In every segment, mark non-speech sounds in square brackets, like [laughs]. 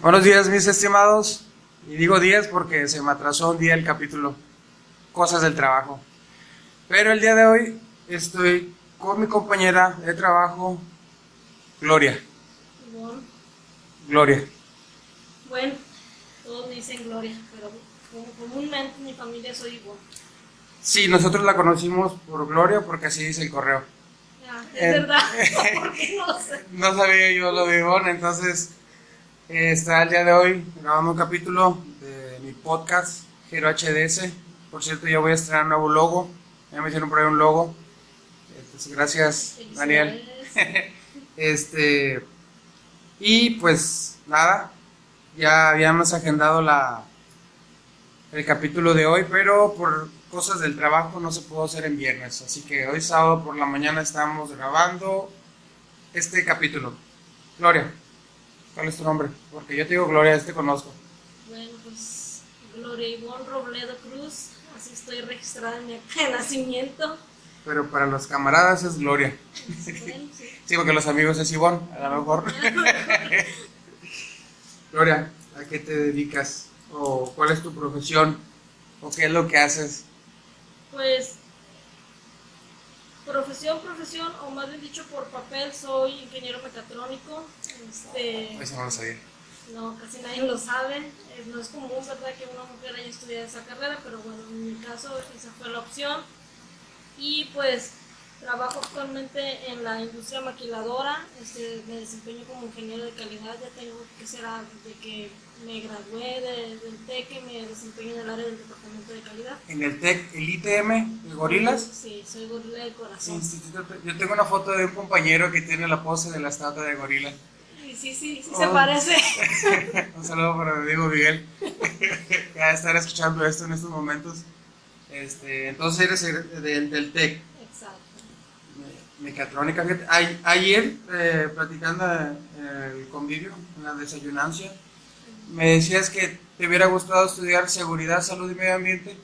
Buenos días, mis estimados. Y digo días porque se me atrasó un día el capítulo. Cosas del trabajo. Pero el día de hoy estoy con mi compañera de trabajo, Gloria. Bueno, Gloria. bueno, todos me dicen Gloria, pero comúnmente en mi familia soy igual. Sí, nosotros la conocimos por Gloria porque así dice el correo. Ah, es Eh, verdad, [laughs] [laughs] porque no sé. No sabía yo lo de Ivonne, entonces está el día de hoy grabando un capítulo de mi podcast, Giro HDS. Por cierto, ya voy a estrenar un nuevo logo. Ya me hicieron por ahí un logo. Entonces, gracias, Daniel. [laughs] Este, y pues nada, ya habíamos agendado la, el capítulo de hoy, pero por cosas del trabajo no se pudo hacer en viernes. Así que hoy sábado por la mañana estamos grabando este capítulo. Gloria, ¿cuál es tu nombre? Porque yo te digo Gloria, este conozco. Bueno, pues Gloria Ivonne Robledo Cruz, así estoy registrada en mi acta de nacimiento. Pero para los camaradas es Gloria. Sí. Sí, porque los amigos es Ivonne, a lo mejor. [laughs] [laughs] Gloria, ¿a qué te dedicas? ¿O cuál es tu profesión? ¿O qué es lo que haces? Pues, profesión, profesión, o más bien dicho por papel, soy ingeniero mecatrónico. Este, Eso no lo sabía. no, casi nadie lo sabe. Eh, No es común, ¿verdad?, que una mujer haya estudiado esa carrera, pero bueno, en mi caso esa fue la opción. Y pues trabajo actualmente en la industria maquiladora, este, me desempeño como ingeniero de calidad, ya tengo que será desde que me gradué de- del TEC, que me desempeño en el área del departamento de calidad. En el TEC, el ITM, el Gorilas. Sí, soy gorila de corazón. Instituto- Yo tengo una foto de un compañero que tiene la pose de la estatua de gorila. Sí, sí, sí, sí Oh. se parece. [laughs] Un saludo para mi amigo Miguel. que va a estar escuchando esto en estos momentos. Este, entonces eres el- del, del TEC. Exacto. Me- Mecatrónica. Ayer, eh, platicando en el convivio, en la desayunancia, me decías que te hubiera gustado estudiar seguridad, salud y medio ambiente.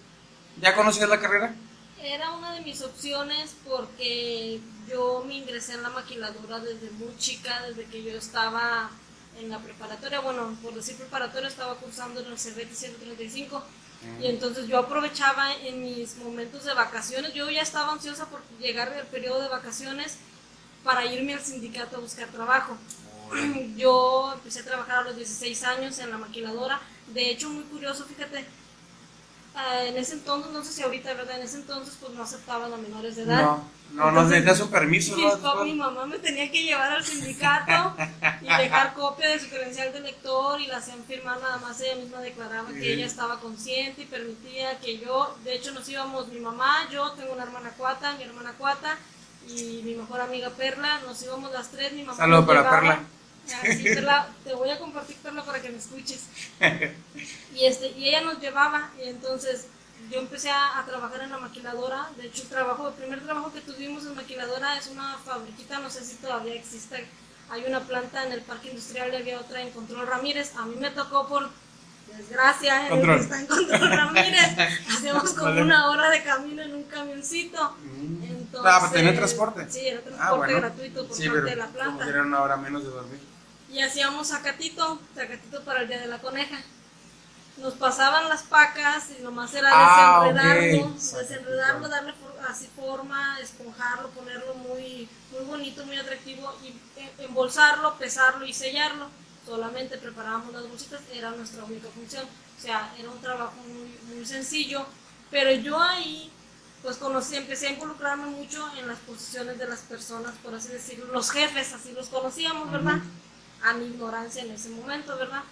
¿Ya conocías la carrera? Era una de mis opciones porque yo me ingresé en la maquiladora desde muy chica, desde que yo estaba en la preparatoria. Bueno, por decir preparatoria, estaba cursando en el CBT 135. Y entonces yo aprovechaba en mis momentos de vacaciones. Yo ya estaba ansiosa por llegar al periodo de vacaciones para irme al sindicato a buscar trabajo. Yo empecé a trabajar a los 16 años en la maquiladora. De hecho, muy curioso, fíjate, ah, en ese entonces, no sé si ahorita, ¿verdad? En ese entonces, pues no aceptaban a menores de edad. No, no, no Entonces, necesitas un permiso, Mi, ¿no? mamá me tenía que llevar al sindicato y dejar copia de su credencial de lector y la hacían firmar nada más. Ella misma declaraba que ella estaba consciente y permitía que yo, de hecho nos íbamos mi mamá, yo tengo una hermana cuata, mi hermana cuata y mi mejor amiga Perla, nos íbamos las tres, mi mamá Saludo nos para llevaba. Perla. Sí, Perla, te voy a compartir Perla para que me escuches. [laughs] Y, este, y ella nos llevaba, y entonces yo empecé a, a trabajar en la maquiladora. De hecho, el, trabajo, el primer trabajo que tuvimos en maquiladora es una fabriquita, no sé si todavía existe. Hay una planta en el parque industrial y había otra en Control Ramírez. A mí me tocó por desgracia en Control. que está en Control Ramírez. [laughs] Hacemos como Vale. una hora de camino en un camioncito. Mm. Entonces, Ah, pues tenía transporte. Sí, era transporte Ah, bueno. gratuito por Sí, parte pero de la planta. era una hora menos de dormir. Y hacíamos sacatito, sacatito para el día de la coneja. Nos pasaban las pacas y nomás era Ah, desenredarlo, desenredarlo, darle así forma, esponjarlo, ponerlo muy, muy bonito, muy atractivo y eh, embolsarlo, pesarlo y sellarlo. Solamente preparábamos las bolsitas, era nuestra única función. O sea, era un trabajo muy, muy sencillo, pero yo ahí pues conocí, empecé a involucrarme mucho en las posiciones de las personas, por así decirlo, los jefes, así los conocíamos, ¿verdad? A mi ignorancia en ese momento, ¿verdad?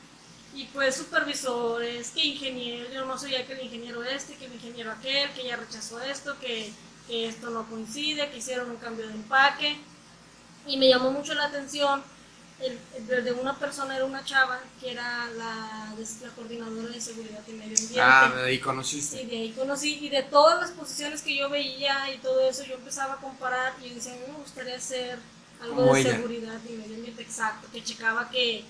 Y pues supervisores, que ingeniero, yo no ya que el ingeniero este, que el ingeniero aquel, que ya rechazó esto, que, que esto no coincide, que hicieron un cambio de empaque. Y me llamó mucho la atención de una persona, era una chava, que era la, la coordinadora de seguridad y medio ambiente. Ah, de ahí Sí, conociste. de ahí conocí, y de todas las posiciones que yo veía y todo eso, yo empezaba a comparar y yo decía, a mí me gustaría hacer algo Como de ella. seguridad y medio ambiente exacto, que checaba que,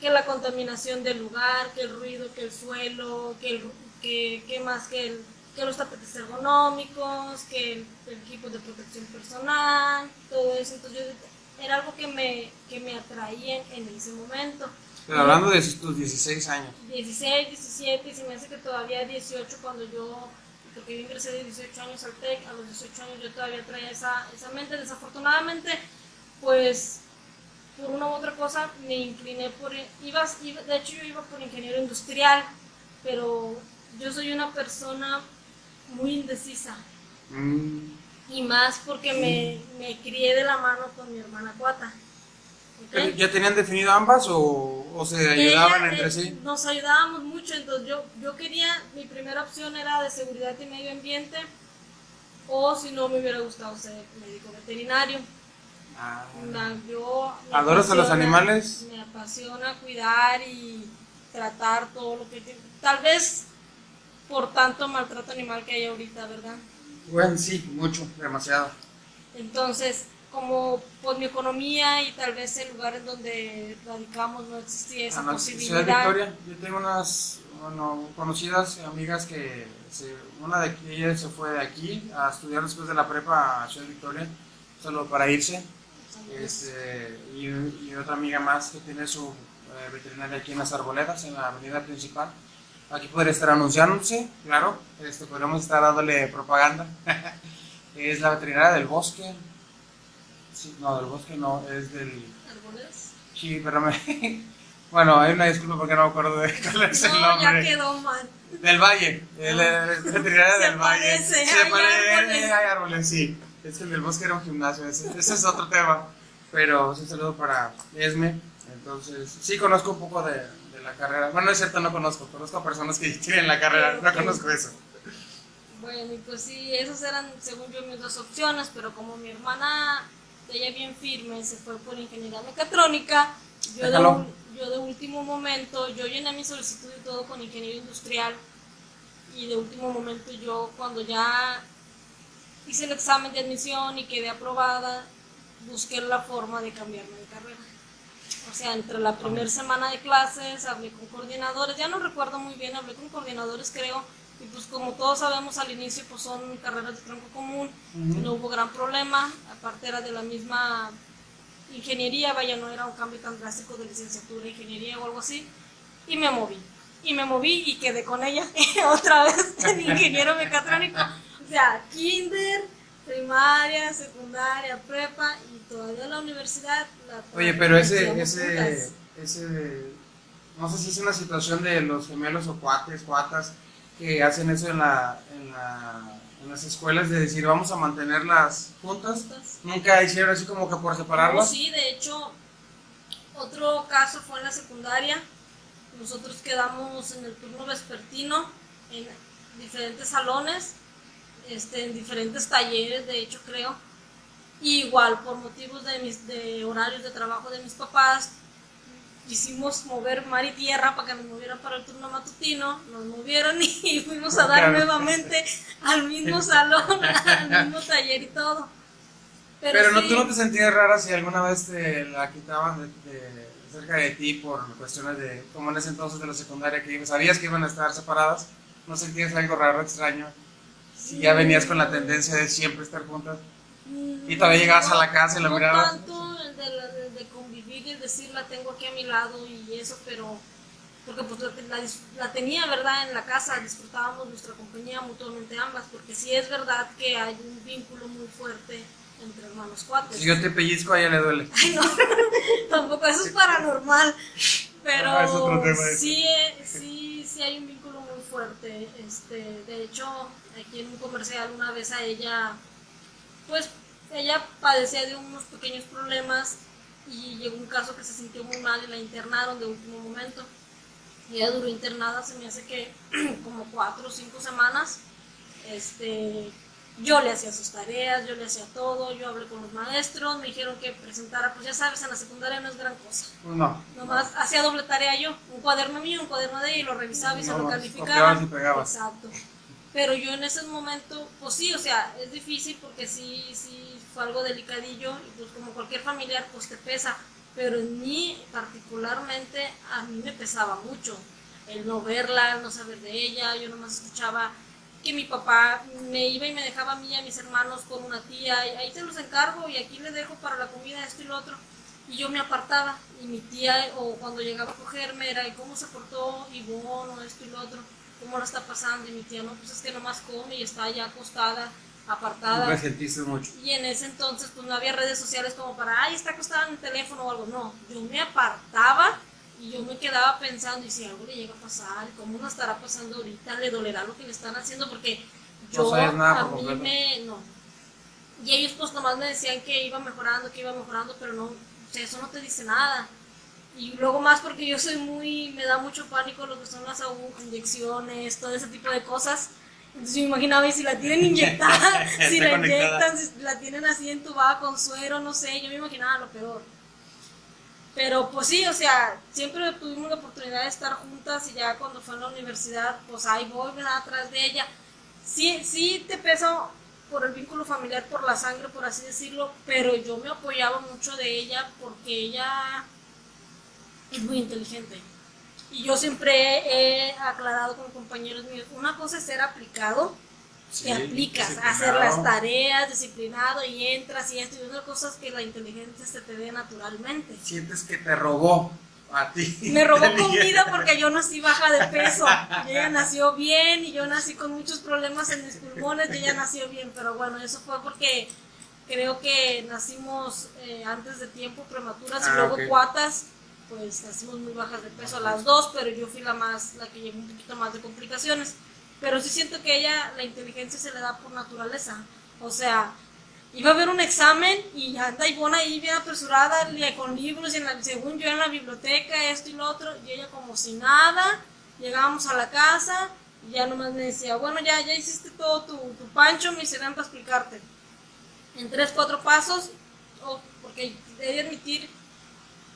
que la contaminación del lugar, que el ruido, que el suelo, que, el, que, que más que, el, que los tapetes ergonómicos, que el, el equipo de protección personal, todo eso. Entonces yo era algo que me, que me atraía en, en ese momento. Pero hablando de tus 16 años. 16, 17, y se me hace que todavía 18 cuando yo, porque yo ingresé de 18 años al TEC, a los 18 años yo todavía traía esa, esa mente. Desafortunadamente, pues por una u otra cosa me incliné por, iba, de hecho yo iba por ingeniero industrial, pero yo soy una persona muy indecisa. Mm. Y más porque me, me, crié de la mano con mi hermana Cuata. ¿Ya tenían definido ambas o, o se ayudaban entre sí? Nos ayudábamos mucho, entonces yo, yo quería, mi primera opción era de seguridad y medio ambiente, o si no me hubiera gustado ser médico veterinario. Ah. yo ¿Adoras a los animales? Me apasiona cuidar y tratar todo lo que... Tal vez por tanto maltrato animal que hay ahorita, ¿verdad? Bueno, sí, mucho, demasiado. Entonces, como por mi economía y tal vez el lugar en donde radicamos no existía esa posibilidad. Ciudad Victoria, yo tengo unas bueno, conocidas amigas que una de ellas se fue de aquí a estudiar después de la prepa a Ciudad Victoria, solo para irse. Este, y, otra amiga más que tiene su eh, veterinaria aquí en las Arboledas, en la avenida principal. Aquí podría estar anunciándose, claro, este, podríamos estar dándole propaganda. [laughs] es la veterinaria del bosque. no, del bosque no, es del... ¿Arboledas? Sí, pero me... [laughs] bueno, hay una disculpa porque no me acuerdo de cuál es el nombre. ya quedó mal. Del Valle, el, veterinaria del Valle. Se parece, hay árboles, sí. Es que el del bosque era un gimnasio, ese, es otro tema. Pero un saludo para Esme. Entonces, sí conozco un poco de, de, la carrera. Bueno, es cierto, no conozco. Conozco a personas que [laughs] tienen la carrera, no conozco eso. Bueno, y pues sí, esas eran, según yo, mis dos opciones. Pero como mi hermana, ella bien firme, se fue por ingeniería mecatrónica, yo de, yo de último momento, yo llené mi solicitud y todo con ingeniería industrial. Y de último momento, yo cuando ya hice el examen de admisión y quedé aprobada, busqué la forma de cambiarme de carrera. O sea, entre la primera semana de clases hablé con coordinadores, ya no recuerdo muy bien, hablé con coordinadores creo, y pues como todos sabemos al inicio pues son carreras de tronco común, no hubo gran problema, aparte era de la misma ingeniería, vaya, no era un cambio tan drástico de licenciatura, ingeniería o algo así, y me moví. Y me moví y quedé con ella [laughs] otra vez en ingeniero mecatrónico sea, kinder, primaria, secundaria, prepa y todavía la universidad. Oye, pero ese, ese, ese, no sé si es una situación de los gemelos o cuates, cuatas, que hacen eso en, la, en, la, en las escuelas de decir vamos a mantenerlas juntas. Nunca hicieron así como que por separarlas. sí, de hecho, otro caso fue en la secundaria. Nosotros quedamos en el turno vespertino en diferentes salones este, en diferentes talleres, de hecho creo. igual, por motivos de, mis, de horarios de trabajo de mis papás, quisimos mover mar y tierra para que nos movieran para el turno matutino, nos movieron [laughs] y fuimos a dar nuevamente al mismo salón, [laughs] al mismo taller y todo. Pero, no, tú no te sentías rara si alguna vez te la quitaban de, cerca de ti por cuestiones de, como en ese entonces de la secundaria, que sabías que iban a estar separadas, ¿no sentías algo raro, extraño? Si ya venías con la tendencia de siempre estar juntas y todavía llegabas a la casa y la no mirabas. tanto el de, de, convivir y decir la tengo aquí a mi lado y eso, pero porque pues la, la, tenía, ¿verdad? En la casa disfrutábamos nuestra compañía mutuamente ambas, porque sí es verdad que hay un vínculo muy fuerte entre hermanos cuates. Si yo te pellizco, a ella le duele. Ay, no, [laughs] tampoco, eso es paranormal, pero ah, sí, sí, sí hay un vínculo muy fuerte. Este, de hecho, aquí en un comercial una vez a ella, pues ella padecía de unos pequeños problemas y llegó un caso que se sintió muy mal y la internaron de último momento. Y ella duró internada, se me hace que [clears throat] como cuatro o cinco semanas. Este, yo le hacía sus tareas, yo le hacía todo, yo hablé con los maestros, me dijeron que presentara, pues ya sabes, en la secundaria no es gran cosa. No. Nomás hacía doble tarea yo, un cuaderno mío, un cuaderno de ella y lo revisaba y se lo calificaba. Exacto. Pero yo en ese momento, pues sí, o sea, es difícil porque sí, sí fue algo delicadillo y pues como cualquier familiar, pues te pesa. Pero en mí particularmente, a mí me pesaba mucho el no verla, el no saber de ella. Yo nomás escuchaba que mi papá me iba y me dejaba a mí y a mis hermanos con una tía, y ahí te los encargo y aquí le dejo para la comida esto y lo otro. y yo me apartaba y mi tía o cuando llegaba a cogerme era ¿y cómo se portó y bueno esto y lo otro cómo lo está pasando y mi tía no pues es que nomás come y está ya acostada apartada Me sentiste mucho. y en ese entonces pues no había redes sociales como para ay está acostada en el teléfono o algo no yo me apartaba y yo me quedaba pensando y si algo le llega a pasar cómo no estará pasando ahorita le dolerá lo que le están haciendo porque No yo nada a mí me no y ellos pues nomás me decían que iba mejorando, que iba mejorando, pero no, o sea, eso no te dice nada. Y luego más porque yo soy muy, me da mucho pánico lo que son las agujas, inyecciones, todo ese tipo de cosas. Entonces yo me imaginaba, y si la tienen [laughs] inyectada, [laughs] si la conectada. inyectan, si la tienen así entubada con suero, no sé, yo me imaginaba lo peor. Pero pues sí, o sea, siempre tuvimos la oportunidad de estar juntas y ya cuando fue a la universidad, pues ahí voy, ¿verdad? Atrás de ella. Sí, sí te pesa por el vínculo familiar, por la sangre, por así decirlo, pero yo me apoyaba mucho de ella porque ella es muy inteligente. Y yo siempre he, aclarado con compañeros míos, una cosa es ser aplicado, Sí, te aplicas hacer las tareas, disciplinado y entras y esto y otra cosa es que la inteligencia se te dé naturalmente. Sientes que te robó a ti. Me robó [laughs] comida porque yo nací baja de peso. Y ella nació bien y yo nací con muchos problemas en mis pulmones y ella nació bien. Pero bueno, eso fue porque creo que nacimos eh, antes de tiempo, prematuras y Ah, luego ok. cuatas. Pues nacimos muy bajas de peso las dos, pero yo fui la más, la que llevó un poquito más de complicaciones. Pero sí siento que ella, la inteligencia se le da por naturaleza. O sea, iba a haber un examen y anda Ivonne ahí bien apresurada con libros y en la- según yo en la biblioteca esto y lo otro y ella como si nada llegábamos a la casa y ya nomás me decía bueno ya ya hiciste todo tu, tu pancho me hicieron para explicarte en tres cuatro pasos o- porque he de admitir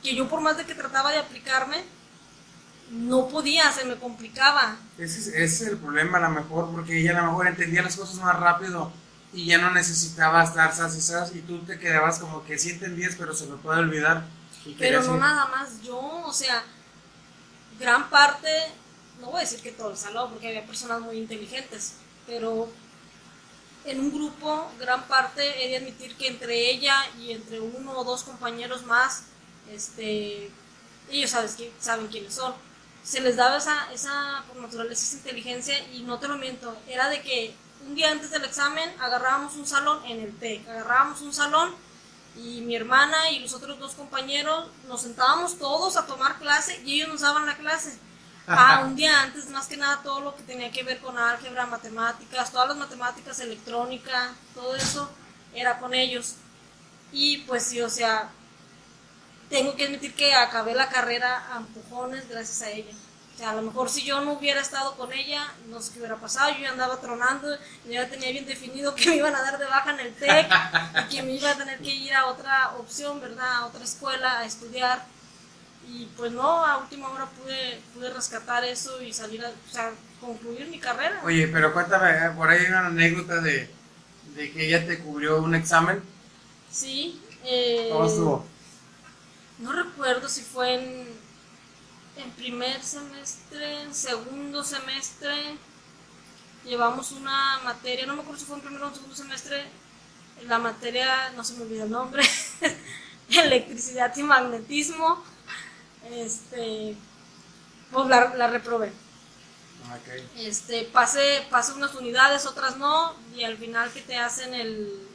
que yo por más de que trataba de aplicarme no podía se me complicaba Ese es, ese es el problema a lo mejor, porque ella a lo mejor entendía las cosas más rápido y ya no necesitaba estar sas y sas y tú te quedabas como que sí entendías, pero se me puede olvidar. Pero no ir. nada más yo, o sea, gran parte, no voy a decir que todo el salón, porque había personas muy inteligentes, pero en un grupo, gran parte he de admitir que entre ella y entre uno o dos compañeros más, este, ellos sabes que, saben quiénes son, se les daba esa, esa por naturaleza, esa inteligencia, y no te lo miento, era de que un día antes del examen agarrábamos un salón en el TEC, agarrábamos un salón y mi hermana y los otros dos compañeros nos sentábamos todos a tomar clase y ellos nos daban la clase. Ah, un día antes, más que nada, todo lo que tenía que ver con álgebra, matemáticas, todas las matemáticas, electrónica, todo eso era con ellos. Y pues sí, o sea, tengo que admitir que acabé la carrera a empujones gracias a ella. O sea, a lo mejor si yo no hubiera estado con ella, no sé qué hubiera pasado, yo ya andaba tronando, yo ya tenía bien definido [laughs] que me iban a dar de baja en el TEC y que me iba a tener que ir a otra opción, ¿verdad? A otra escuela a estudiar. Y pues no, a última hora pude, pude rescatar eso y salir a, o sea, concluir mi carrera. Oye, pero cuéntame, eh, por ahí hay una anécdota de, de que ella te cubrió un examen. Sí. eh, ¿Cómo estuvo? No recuerdo si fue en, en primer semestre, en segundo semestre. Llevamos una materia, no me acuerdo si fue en primero o en segundo semestre. La materia, no se me olvida el nombre, [laughs] electricidad y magnetismo. Este, pues la, la reprobé. Ok. Este, pasé, pasé unas unidades, otras no, y al final que te hacen el,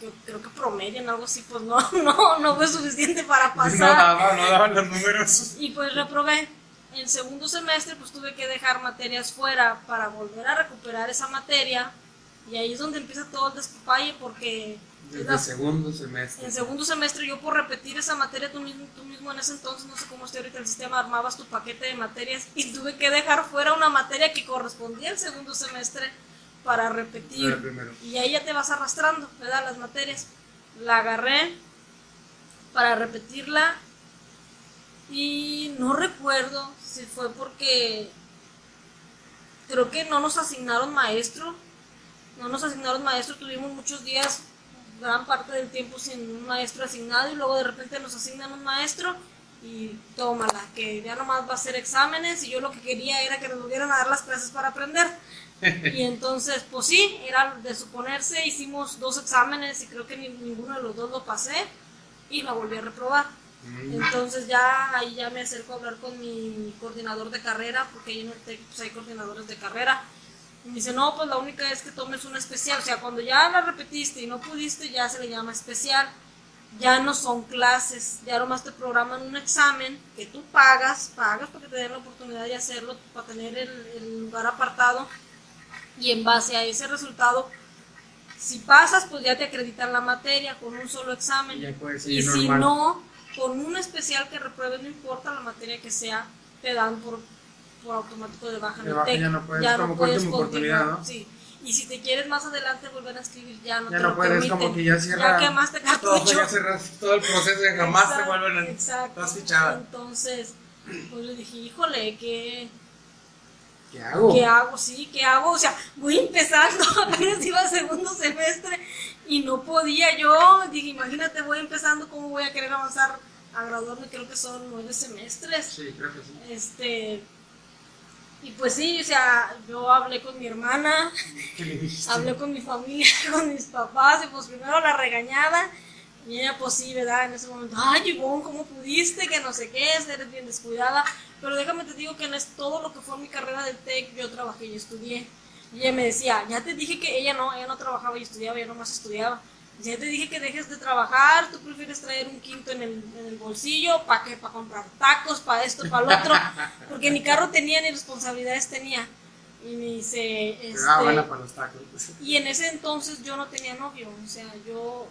yo creo que promedian algo así, pues no, [laughs] no, no fue suficiente para No pasar. daban, no daban los números. Y pues reprobé. En segundo semestre pues tuve que dejar materias fuera para volver a recuperar esa materia. Y ahí es donde empieza todo el despapalle porque es Desde el segundo semestre. en segundo semestre yo por repetir esa materia tú mismo, tú mismo en ese entonces, no sé cómo esté ahorita el sistema, armabas tu paquete de materias y tuve que dejar fuera una materia que correspondía al segundo semestre para repetir. Y ahí ya te vas arrastrando, ¿verdad? Las materias. La agarré para repetirla y no recuerdo si fue porque creo que no nos asignaron maestro. No nos asignaron maestro, tuvimos muchos días, gran parte del tiempo sin un maestro asignado y luego de repente nos asignan un maestro y tómala, que ya nomás va a hacer exámenes y yo lo que quería era que nos volvieran a dar las clases para aprender. [laughs] Y entonces, pues sí, era de suponerse, hicimos dos exámenes y creo que ni- ninguno de los dos lo pasé. y la volví a reprobar. Mm. Entonces ya ahí ya me acerco a hablar con mi coordinador de carrera, porque ahí en el TEC pues, hay coordinadores de carrera. Y me dice, no, pues la única es que tomes una especial. O sea, cuando ya la repetiste y no pudiste, ya se le llama especial. Ya no son clases, ya nomás te programan un examen que tú pagas, pagas para que te den la oportunidad de hacerlo, para tener el, el lugar apartado. Y en base a ese resultado, si pasas, pues ya te acreditan la materia con un solo examen. Ya Y seguir si no, con un especial que repruebes, no importa la materia que sea, te dan por, por automático de baja en De el baja ya no puedes, como que última oportunidad, ¿no? Sí. Y si te quieres más adelante volver a escribir, ya no Ya te no lo puedes, permiten. como que ya cierra. Ya quemaste todo, cartucho. ya cerraste todo el proceso y jamás te Exacto, vuelven a. Exacto. Estás fichada. Entonces, pues le dije, híjole, ¿qué, ¿Qué hago? ¿qué hago? Sí, ¿qué hago? O sea, voy empezando, [laughs] apenas iba segundo semestre y no podía yo. Dije, imagínate, voy empezando, ¿cómo voy a querer avanzar a graduarme? Creo que son nueve semestres. Sí, creo que sí. Este. Y pues sí, o sea, yo hablé con mi hermana, ¿Qué le dijiste? hablé con mi familia, [laughs] con mis papás, y pues primero la regañada, y ella pues sí, ¿verdad? En ese momento, ay, Ivonne, ¿cómo pudiste? Que no sé qué, eres bien descuidada. Pero déjame te digo que en es- todo lo que fue mi carrera del TEC, yo trabajé y estudié. Y ella me decía, ya te dije que ella no, ella no trabajaba y estudiaba, ella nomás estudiaba. Ya te dije que dejes de trabajar, tú prefieres traer un quinto en el, en el bolsillo, ¿para qué? Para comprar tacos, para esto, para lo otro. Porque ni carro tenía ni responsabilidades tenía. Y me dice, Pero, ah, este, buena para los tacos. y en ese entonces yo no tenía novio, o sea, yo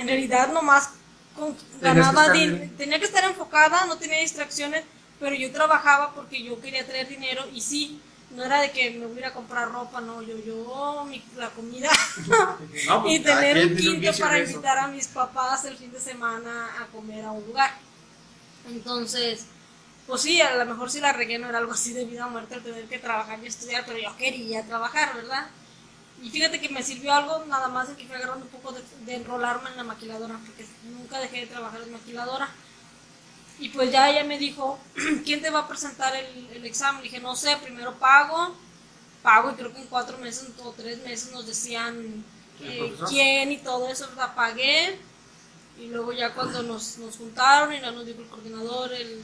en realidad nomás con- ganaba, estar din- bien. tenía que estar enfocada, no tenía distracciones, pero yo trabajaba porque yo quería traer dinero y sí, no era de que me voy a comprar ropa, no, yo, yo, mi- la comida No, [laughs] pues, y cada tener un quinto para invitar a mis papás el fin de semana a comer a un lugar. Entonces, pues sí, a lo mejor si la regué no era algo así de vida o muerte el tener que trabajar y estudiar, pero yo quería trabajar, ¿verdad? Y fíjate que me sirvió algo nada más de que fui agarrando un poco de, de enrolarme en la maquiladora, porque nunca dejé de trabajar en maquiladora. Y pues ya ella me dijo, [clears throat] ¿quién te va a presentar el, el examen? Le dije, no sé, primero pago, pago y creo que en cuatro meses o tres meses nos decían ¿El eh, quién y todo eso, ¿verdad? Pagué y luego ya cuando nos, nos juntaron y ya nos dijo el coordinador, el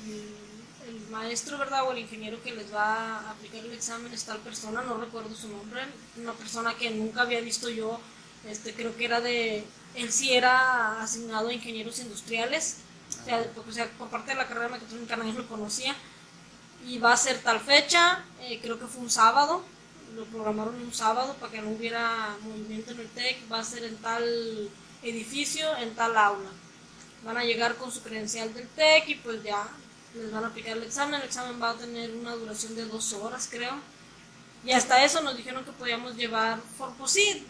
maestro, ¿verdad? O el ingeniero que les va a aplicar el examen es tal persona, no recuerdo su nombre, una persona que nunca había visto yo, este, creo que era de, él sí era asignado a ingenieros industriales, o sea, porque, o sea, por parte de la carrera de mecatrónica nadie lo conocía, y va a ser tal fecha, eh, creo que fue un sábado, lo programaron un sábado para que no hubiera movimiento en el TEC, va a ser en tal edificio, en tal aula. Van a llegar con su credencial del TEC y pues ya les van a aplicar el examen. El examen va a tener una duración de dos horas, creo. Y hasta eso nos dijeron que podíamos llevar, pues sí,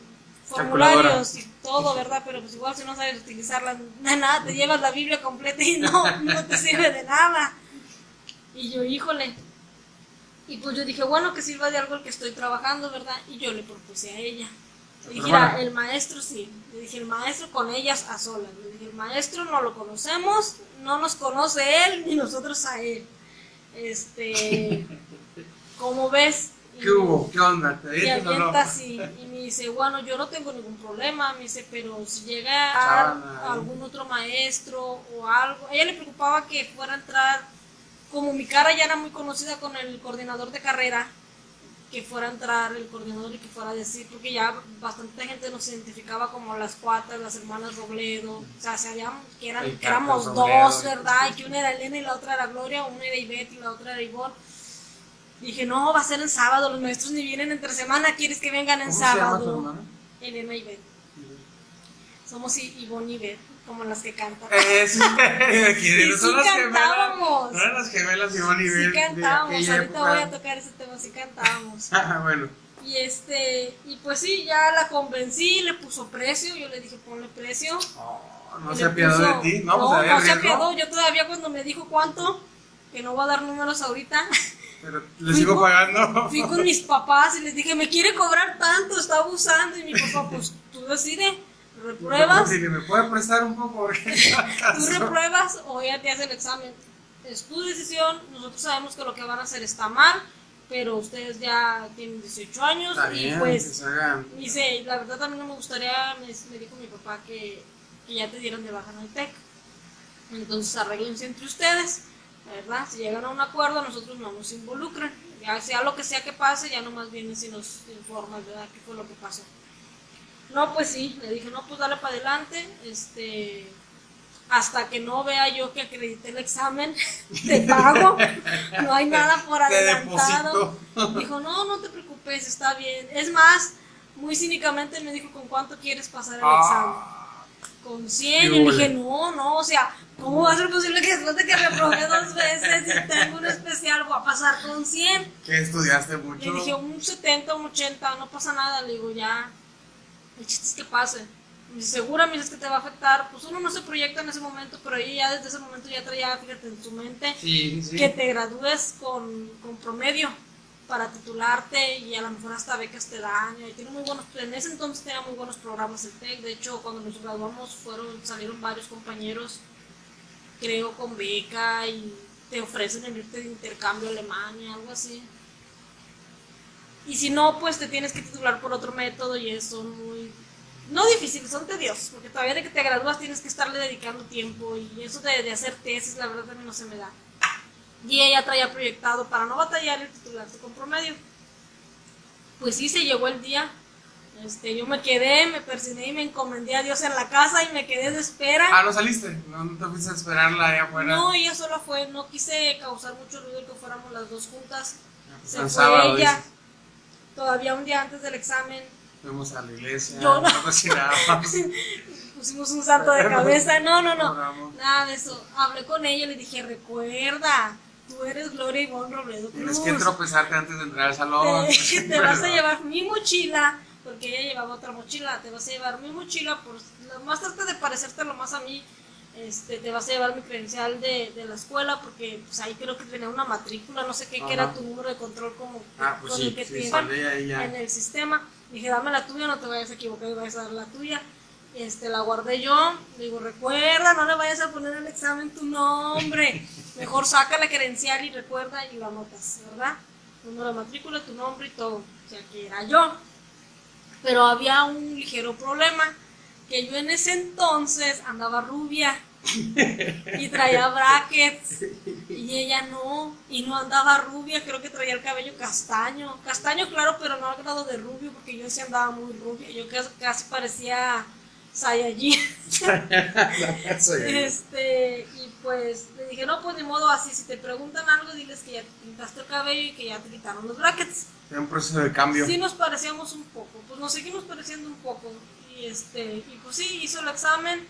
formularios y todo, ¿verdad? Pero pues igual si no sabes utilizarla, [laughs] nada, te llevas la Biblia completa y no, [laughs] no te sirve de nada. Y yo, híjole. Y pues yo dije, bueno, que sirva de algo el que estoy trabajando, ¿verdad? Y yo le propuse a ella. Le dije. "Mira, el maestro sí. Le dije, el maestro con ellas a solas. Le dije, el maestro no lo conocemos, no nos conoce él ni nosotros a él. Este, [laughs] ¿cómo ves? Y- ¿Qué hubo? ¿Qué onda? ¿Te y avienta así, y me dice, bueno, yo no tengo ningún problema, me dice, pero si llega algún otro maestro o algo, a ella le preocupaba que fuera a entrar, como mi cara ya era muy conocida con el coordinador de carrera, que fuera a entrar el coordinador y que fuera a decir, porque ya bastante gente nos identificaba como las cuatas, las hermanas Robledo, o sea, sabíamos que, eran, que éramos Robledo. dos, ¿verdad? Y que una era Elena y la otra era Gloria, una era Ivette y la otra era Ivonne. Dije, no, va a ser en sábado, los maestros ni vienen entre semana, ¿quieres que vengan en ¿Cómo se llama tu sábado? Elena y Ivette. Somos Ivonne y Ivette, como las que cantan. Es, [laughs] Y son sí las cantábamos. gemelas. No eran las gemelas Ivonne y Sí cantábamos, ahorita época. voy a tocar ese tema, sí cantábamos. [laughs] Ah, bueno. Y este, y pues sí, ya la convencí, le puso precio, yo le dije ponle precio. Oh, no se apiadó de ti. No, no, pues no se apiadó, yo todavía cuando me dijo cuánto, que no voy a dar números ahorita, [laughs] Pero le Fui sigo con- pagando. fui con mis papás y les dije, me quiere cobrar tanto, está abusando, y mi papá, pues tú decides, repruebas, Si me puede prestar un poco. [laughs] no tú repruebas o ella te hace el examen. Es tu decisión, nosotros sabemos que lo que van a hacer está mal, pero ustedes ya tienen 18 años y pues dice, la verdad también no me gustaría, me, me dijo mi papá que, que ya te dieron de baja en el TEC. Entonces arreglense entre ustedes, ¿verdad? Si llegan a un acuerdo, nosotros no nos involucran. Ya sea lo que sea que pase, ya nomás vienen si nos informan, ¿verdad? ¿Qué fue lo que pasó? No, pues sí, le dije, no, pues dale para adelante, este, hasta que no vea yo que acredité el examen, [laughs] te pago, no hay nada por adelantado. Dijo, no, no te preocupes, está bien. Es más, muy cínicamente me dijo, ¿con cuánto quieres pasar el Ah. examen? Con 100, y le dije, no, no, o sea, ¿cómo va a ser posible que después de que reprobé dos veces y tengo un especial voy a pasar con 100? Que estudiaste mucho. Le dije, un 70, un 80, no pasa nada. Le digo, ya, el chiste es que pase. Me dice, segura, me dices que te va a afectar. Pues uno no se proyecta en ese momento, pero ella ya desde ese momento ya traía, fíjate, en su mente Sí, sí. que te gradúes con, con promedio para titularte y a lo mejor hasta becas te dan. Y tiene muy buenos, en ese entonces tenía muy buenos programas el TEC. De hecho, cuando nos graduamos fueron, salieron varios compañeros, creo, con beca y te ofrecen el irte de intercambio a Alemania, algo así. Y si no, pues te tienes que titular por otro método y eso muy... No difíciles, son tediosos, porque todavía de que te gradúas tienes que estarle dedicando tiempo y eso de, de hacer tesis, la verdad, a mí no se me da. Y ella traía proyectado para no batallar y titularse con promedio. Pues sí, se llegó el día. Este, yo me quedé, me persigné y me encomendé a Dios en la casa y me quedé de espera. Ah, ¿no saliste? ¿No, no te fuiste a esperarla ahí afuera? No, ella sola fue, no quise causar mucho ruido que fuéramos las dos juntas. Se El fue sábado, ella. dices. Todavía un día antes del examen Fuimos a la iglesia. Yo no. [laughs] pusimos un santo de cabeza. No, no, no. Nada de eso. Hablé con ella y le dije, recuerda, tú eres Gloria Ivonne Robledo Tienes que tropezarte antes de entrar al salón. Te, [laughs] te vas a llevar mi mochila, porque ella llevaba otra mochila, te vas a llevar mi mochila, por lo más trata de parecerte lo más a mí, este, te vas a llevar mi credencial de, de la escuela, porque pues ahí creo que tenía una matrícula, no sé qué, que era tu número de control como Ah, pues con sí, el que sí, te iban en el sistema. Dije, dame la tuya, no te vayas a equivocar y vayas a dar la tuya. Este, la guardé yo, digo, recuerda, no le vayas a poner el examen tu nombre. Mejor saca la credencial y recuerda y lo anotas, ¿verdad? Número de matrícula, tu nombre y todo. O sea, que era yo. Pero había un ligero problema, que yo en ese entonces andaba rubia y traía brackets y ella no, y no andaba rubia, creo que traía el cabello castaño, castaño claro, pero no al grado de rubio, porque yo sí andaba muy rubia, yo casi, casi parecía Saiyajin. [laughs] Este, y pues le dije, no, pues ni modo así, si te preguntan algo, diles que ya te pintaste el cabello y que ya te quitaron los brackets. Era un proceso de cambio. Sí nos parecíamos un poco, pues nos seguimos pareciendo un poco. Y este, y pues sí, hizo el examen.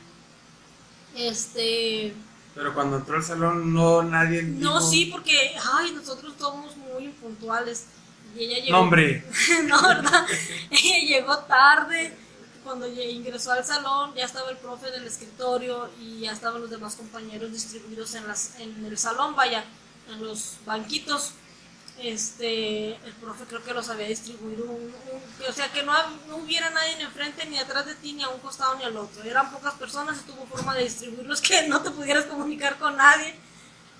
Este, Pero cuando entró al salón, no nadie. no, dijo, sí, porque, ay, nosotros somos muy impuntuales. Y ella llegó. No, hombre. [laughs] no, ¿verdad? [laughs] Ella llegó tarde. Cuando ingresó al salón, ya estaba el profe del escritorio y ya estaban los demás compañeros distribuidos en, las, en el salón, vaya, en los banquitos. Este, el profe creo que los había distribuido, un- un- o sea, que no, no hubiera nadie ni enfrente, ni atrás de ti, ni a un costado, ni al otro. Eran pocas personas y tuvo forma de distribuirlos que [laughs] no te pudieras comunicar con nadie.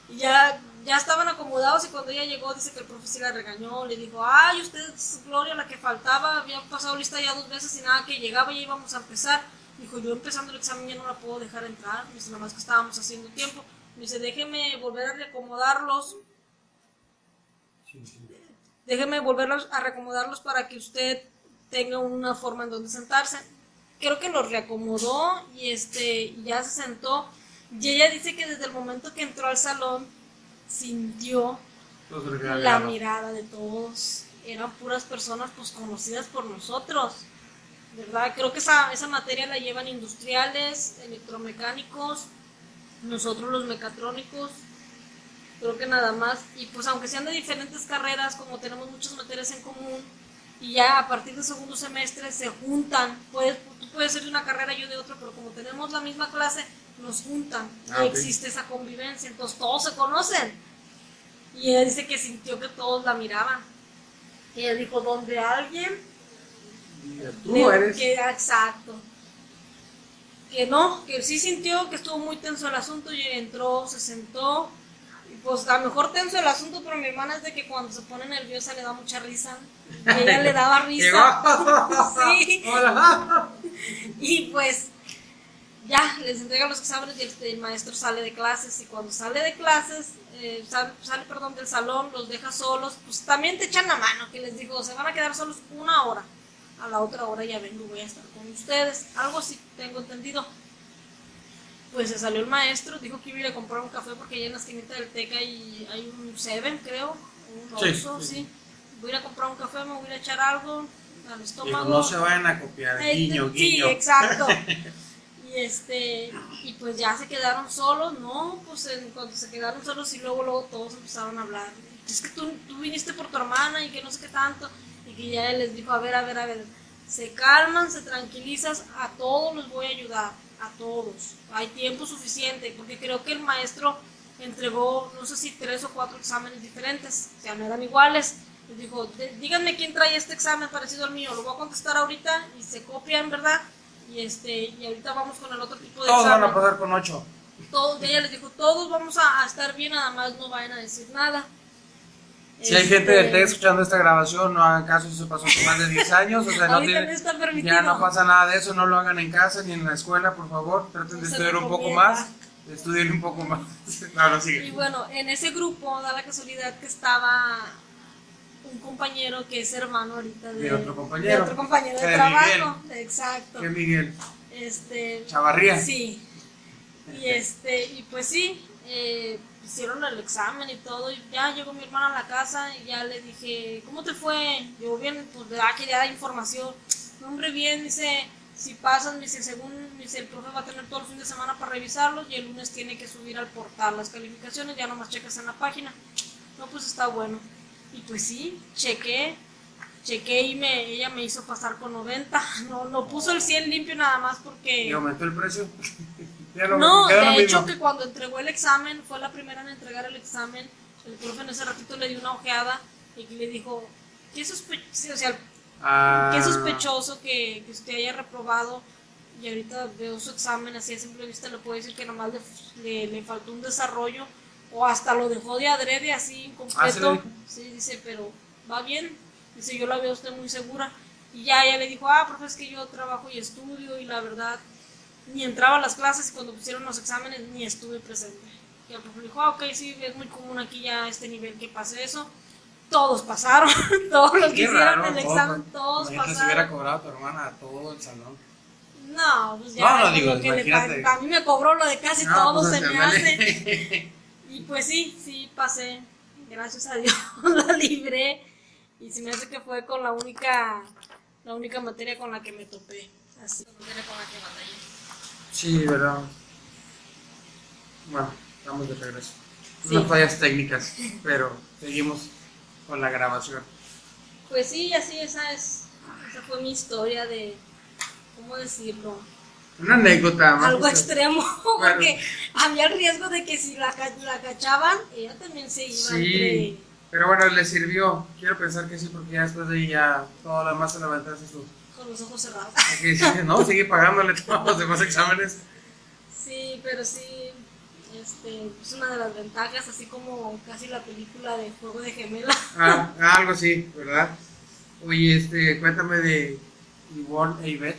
Y ya, ya estaban acomodados y cuando ella llegó dice que el profe sí la regañó, le dijo, ay, usted es Gloria, la que faltaba, había pasado lista ya dos veces y nada, que llegaba ya íbamos a empezar. Dijo, yo empezando el examen ya no la puedo dejar entrar, dice, nada más que estábamos haciendo tiempo. Dice, déjeme volver a reacomodarlos, déjeme volverlos a reacomodarlos para que usted tenga una forma en donde sentarse. Creo que los reacomodó y este ya se sentó. Y ella dice que desde el momento que entró al salón sintió la mirada de todos. Eran puras personas pues conocidas por nosotros. ¿Verdad? Creo que esa, esa materia la llevan industriales, electromecánicos, nosotros los mecatrónicos, creo que nada más. Y pues aunque sean de diferentes carreras, como tenemos muchas materias en común, y ya a partir del segundo semestre se juntan, puedes, tú puedes ser de una carrera y yo de otra, pero como tenemos la misma clase, nos juntan Ah, y existe esa convivencia, entonces todos se conocen. Y ella dice que sintió que todos la miraban. Ella dijo, donde alguien Tú eres. que- exacto. Que no, que sí sintió que estuvo muy tenso el asunto y entró, se sentó. Pues a lo mejor tenso el asunto, pero mi hermana es de que cuando se pone nerviosa le da mucha risa. Y ella le daba risa. [laughs] sí. Hola. [laughs] Y pues ya les entregan los exámenes y el, el maestro sale de clases y cuando sale de clases, eh, sale, sale, perdón, del salón, los deja solos, pues también te echan la mano, que les digo, se van a quedar solos una hora, a la otra hora ya vengo, voy a estar con ustedes, algo así tengo entendido. Pues se salió el maestro, dijo que iba a ir a comprar un café porque allá en la esquinita del Teca hay, hay un Seven, creo, un Sí, Oxxo, sí. sí. Voy a ir a comprar un café, me voy a echar algo al Digo, estómago. no se vayan a copiar, Ay, guiño, sí, exacto. [laughs] Y este, y pues ya se quedaron solos, ¿no? Pues en cuanto se quedaron solos y luego luego todos empezaron a hablar. Es que tú, tú viniste por tu hermana y que no sé qué tanto. Y que ya él les dijo, a ver, a ver, a ver, se calman, se tranquilizan, a todos los voy a ayudar, a todos. Hay tiempo suficiente, porque creo que el maestro entregó, no sé si tres o cuatro exámenes diferentes, o sea, no eran iguales. Les dijo, "De- díganme quién trae este examen parecido al mío, lo voy a contestar ahorita y se copian, ¿verdad? Y este, y ahorita vamos con el otro tipo de Todos van examen. a pasar con ocho. Todos, ella les dijo, todos vamos a, a estar bien, nada más no vayan a decir nada. Si hay Este, gente del TEC escuchando esta grabación, no hagan caso si se pasó con más de 10 años. O sea, no tiene- no está permitido. ya no pasa nada de eso, no lo hagan en casa ni en la escuela, por favor. Traten de se estudiar un poco más. Estudien un poco más. [laughs] No, no, Y sigue. bueno, en ese grupo da la casualidad que estaba un compañero que es hermano ahorita de, De otro compañero. de otro compañero de De trabajo. Exacto. ¿Qué, Miguel? Este, Chavarría. Sí. Y este, y pues sí, eh, hicieron el examen y todo, y ya llegó mi hermana a la casa y ya le dije, ¿cómo te fue? Yo bien, pues ah, quería dar información. Hombre, bien, dice, si pasan, dice, según dice, el profe va a tener todo el fin de semana para revisarlos y el lunes tiene que subir al portal las calificaciones, ya nomás checas en la página. No, pues está bueno. Y pues sí, chequé, chequé y me, ella me hizo pasar con 90. [laughs] No, no puso el 100 limpio nada más porque... ¿Y aumentó el precio? Lo- No, de hecho mismo. que cuando entregó el examen, fue la primera en entregar el examen, el profe en ese ratito le dio una ojeada y le dijo, qué, sospe sí, o sea, Ah, qué sospechoso que, que usted haya reprobado y ahorita veo su examen así a simple vista le puedo decir que nomás le, le, le faltó un desarrollo o hasta lo dejó de adrede así Ah, ¿sí le incompleto. sí, dice, pero va bien, dice, yo la veo a usted muy segura. Y ya ella le dijo, ah, profe, es que yo trabajo y estudio y la verdad ni entraba a las clases y cuando pusieron los exámenes ni estuve presente. Y el profe dijo, ah, ok, sí, es muy común aquí ya a este nivel que pase eso. Todos pasaron, [laughs] todos los que hicieron el todos, examen, ¿no? todos Imagínate si hubiera pasaron. cobrado tu hermana a todo el salón. No, pues ya, No, no, digo, que le a mí me cobró lo de casi No, todo, pues, se me hace. Y pues sí, sí, pasé. Gracias a Dios [laughs] la libré. Y se me hace que fue con la única, la única materia con la que me topé. Así, la materia con la que batallé. Sí, verdad. Bueno, estamos de regreso. Sí. Unas fallas técnicas, pero seguimos con la grabación. Pues sí, así esa es, esa fue mi historia de, ¿cómo decirlo? Una anécdota más. Algo extremo, [laughs] porque había el riesgo de que si la, la cachaban, ella también se iba Sí, pero bueno, le sirvió. Quiero pensar que sí, porque ya después de ya todo lo demás se tú. entre, con los ojos cerrados. [laughs] Así que sí, no, sigue pagándole [laughs] todos los demás exámenes. Sí, pero sí, este, es una de las ventajas, así como casi la película de Juego de Gemela. Ah, algo así, ¿verdad? Oye, este, cuéntame de Ivonne e Ivette.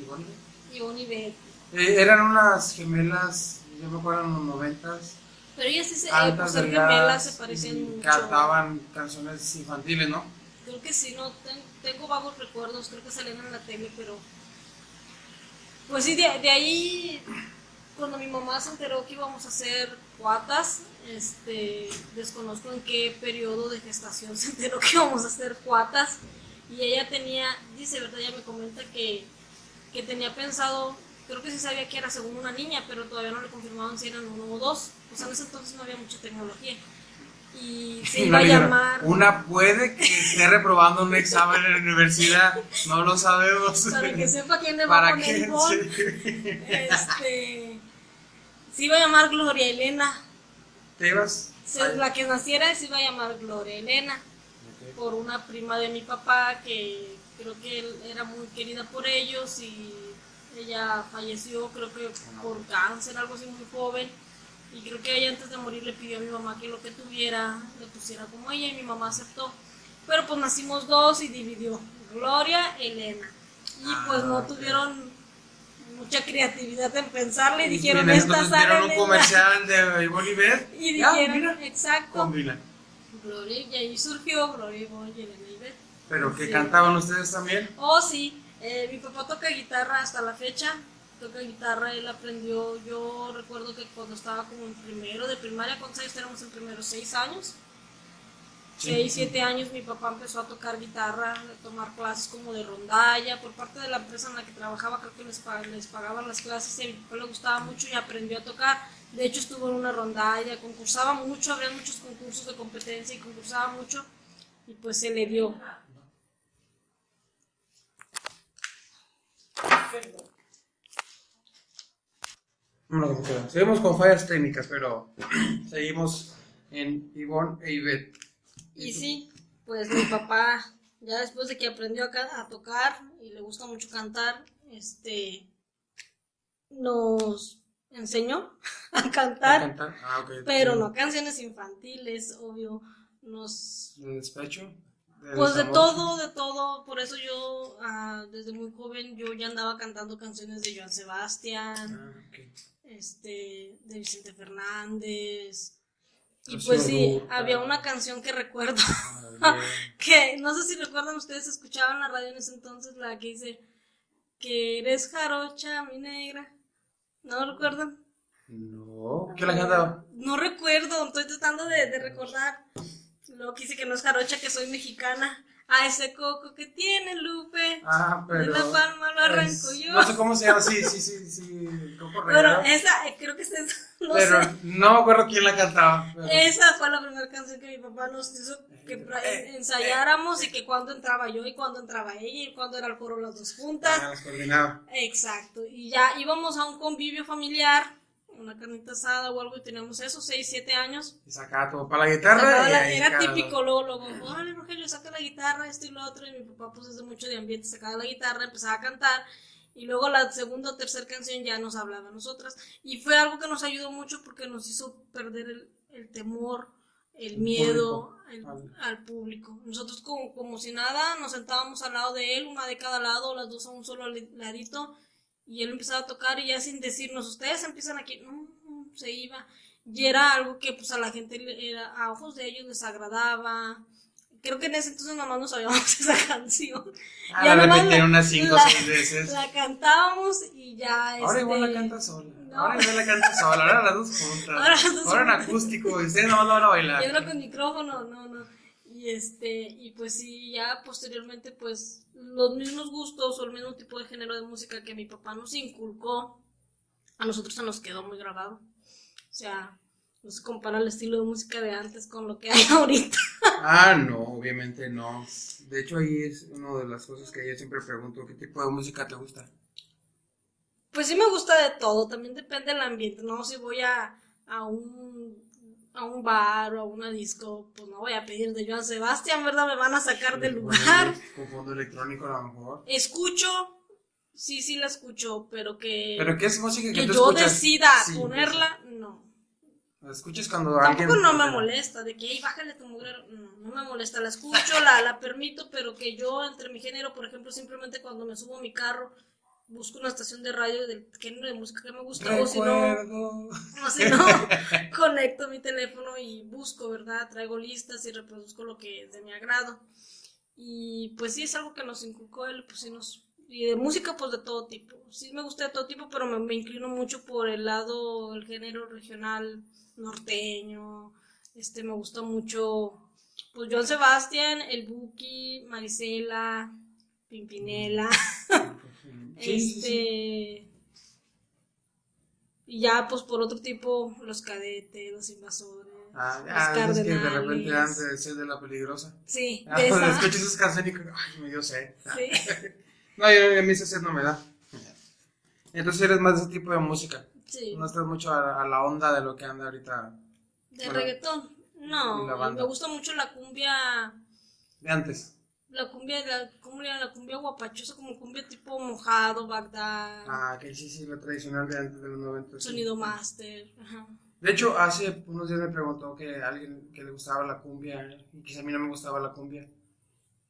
¿Ivonne? Y Bonnie Beth. Eh, eran unas gemelas, yo me acuerdo en los noventas, Pero ellas sí, se, eh, por ser gemelas, se parecían y mucho. cantaban canciones infantiles, ¿no? Creo que sí, no ten- tengo vagos recuerdos, creo que salían en la tele, pero. Pues sí, de, de ahí, cuando mi mamá se enteró que íbamos a hacer cuatas, este, desconozco en qué periodo de gestación [laughs] se enteró que íbamos a hacer cuatas, y ella tenía, dice, ¿verdad? Ella me comenta que, que tenía pensado, creo que sí sabía que era según una niña, pero todavía no le confirmaban si eran uno o dos, pues en ese entonces no había mucha tecnología. Y se iba a llamar. Una puede que esté reprobando un examen en la universidad, no lo sabemos. [laughs] Para que sepa quién le va a ¿Para poner gol. [laughs] Sí. Este, se iba a llamar Gloria Elena. ¿Te ibas? La que naciera se iba a llamar Gloria Elena. Por una prima de mi papá que creo que él era muy querida por ellos y ella falleció, creo que por cáncer, algo así muy joven. Y creo que ella antes de morir le pidió a mi mamá que lo que tuviera le pusiera como ella y mi mamá aceptó. Pero pues nacimos dos y dividió Gloria Elena. Y pues no Ah, tuvieron mucha creatividad en pensarle y dijeron, esta sale un en la-". comercial de Bolívar. [laughs] Y dijeron, mira, exacto. combina. Gloria, y ahí surgió Gloria y Boy y Elena Ivette. Pero que Sí. cantaban ustedes también. Oh, sí. Eh, mi papá toca guitarra hasta la fecha. Toca guitarra, él aprendió. Yo recuerdo que cuando estaba como en primero de primaria, ¿cuántos años tenemos en primero? ¿Seis años? Sí. Seis, siete años mi papá empezó a tocar guitarra, a tomar clases como de rondalla. Por parte de la empresa en la que trabajaba, creo que les, pa- les pagaban las clases y a mi papá le gustaba mucho y aprendió a tocar. De hecho, estuvo en una rondalla, concursaba mucho, había muchos concursos de competencia y concursaba mucho. Y pues se le dio. Seguimos con fallas técnicas, pero [clears throat] seguimos en Ivonne e Ivette. Y sí, pues mi papá, ya después de que aprendió a, a tocar y le gusta mucho cantar, este, nos enseñó [laughs] a cantar, ¿Cantar? Ah, pero no canciones infantiles, obvio, nos... ¿De despecho? Pues de todo, de todo, por eso yo ah, desde muy joven yo ya andaba cantando canciones de Joan Sebastián, Ah. Este, de Vicente Fernández. Y Rocío pues sí, había una canción que recuerdo Ah, [laughs] que no sé si recuerdan ustedes, escuchaban la radio en ese entonces, la que dice que eres jarocha, mi negra. ¿No lo recuerdan? No. ¿Quién la cantaba? No recuerdo, estoy tratando de, de recordar. Luego que dice que no es jarocha, que soy mexicana. A ese coco que tiene Lupe. Ah, pero. De la palma lo arranco es- yo. No sé cómo se llama. Sí, sí, sí, sí. Coco Bueno, esa, eh, creo que es esa, [laughs] no pero sé. no me acuerdo quién la cantaba. pero- Esa fue la primera canción que mi papá nos hizo que pra- Eh, ensayáramos y que cuando entraba yo y cuando entraba ella y cuando era el coro las dos juntas. Ah, las coordinaba. Exacto, y ya íbamos a un convivio familiar, una carnita asada o algo, y teníamos esos 6, 7 años. Y sacaba tu papá la guitarra. Y la- era típico, luego, luego, órale Rogelio, saca la guitarra, esto y lo otro, y mi papá pues desde mucho de ambiente sacaba la guitarra, empezaba a cantar, y luego la segunda o tercera canción ya nos hablaba a nosotras, y fue algo que nos ayudó mucho porque nos hizo perder el, el temor, el El miedo público. al, al público. Nosotros como, como si nada nos sentábamos al lado de él, una de cada lado, las dos a un solo ladito, y él empezaba a tocar y ya sin decirnos, ustedes empiezan aquí, no, se iba. Y era algo que pues a la gente, era, a ojos de ellos les agradaba. Creo que en ese entonces nomás no sabíamos [laughs] esa canción. Ah, Ya la unas 5 o la- 6 veces. La cantábamos y ya Ahora igual la este, canta sola. no. Ahora igual la canta sola. Ahora las dos juntas. Ahora las dos Ahora en acústico. Ustedes nomás la van a bailar. Y ahora con micrófono, no, no. Y este, y pues sí, ya posteriormente, pues, los mismos gustos o el mismo tipo de género de música que mi papá nos inculcó, a nosotros se nos quedó muy grabado. O sea, no se compara el estilo de música de antes con lo que hay [laughs] ahorita. Ah, no, obviamente no. De hecho, ahí es una de las cosas que yo siempre pregunto: ¿qué tipo de música te gusta? Pues sí me gusta de todo, también depende del ambiente, ¿no? Si voy a, a un a un bar o a una disco, pues no voy a pedir de Joan Sebastián, ¿verdad? Me van a sacar del lugar. Con fondo electrónico, a lo mejor. Escucho, sí, sí la escucho, pero que, ¿Pero qué es música que, que tú yo escuchas? decida Sí, ponerla, no. La escuchas cuando alguien. Tampoco no me molesta, de que, ahí bájale tu mugrero, no, no me molesta, la escucho, la, la permito, pero que yo entre mi género, por ejemplo, simplemente cuando me subo a mi carro, busco una estación de radio del género de música que me gusta, o si no, Recuerdo. o si no, [laughs] conecto mi teléfono y busco, ¿verdad? Traigo listas y reproduzco lo que es de mi agrado. Y pues sí, es algo que nos inculcó él, pues sí nos... Y de música, pues de todo tipo. Sí me gusta de todo tipo, pero me, me inclino mucho por el lado, el género regional norteño. Este, me gusta mucho, pues Joan Sebastián, el Buki, Marisela, Pimpinela. [laughs] Sí, este y ya pues por otro tipo los cadetes los invasores Ah, los es que de repente antes de ser de la peligrosa. sí Ah, de pues esa escucho esas canciones y ay, me dio sed. sí. [laughs] No, yo, a mí esa sed no me da. Entonces eres más de ese tipo de música. sí No estás mucho a, a la onda de lo que anda ahorita de reggaetón no me gusta mucho la cumbia de antes. La cumbia la cumbia la cumbia guapachosa como cumbia tipo mojado Bagdad Ah, que sí, sí, la tradicional de antes de los 90. sí. sonido master ajá. De hecho, hace unos días me preguntó que alguien que le gustaba la cumbia y que a mí no me gustaba la cumbia.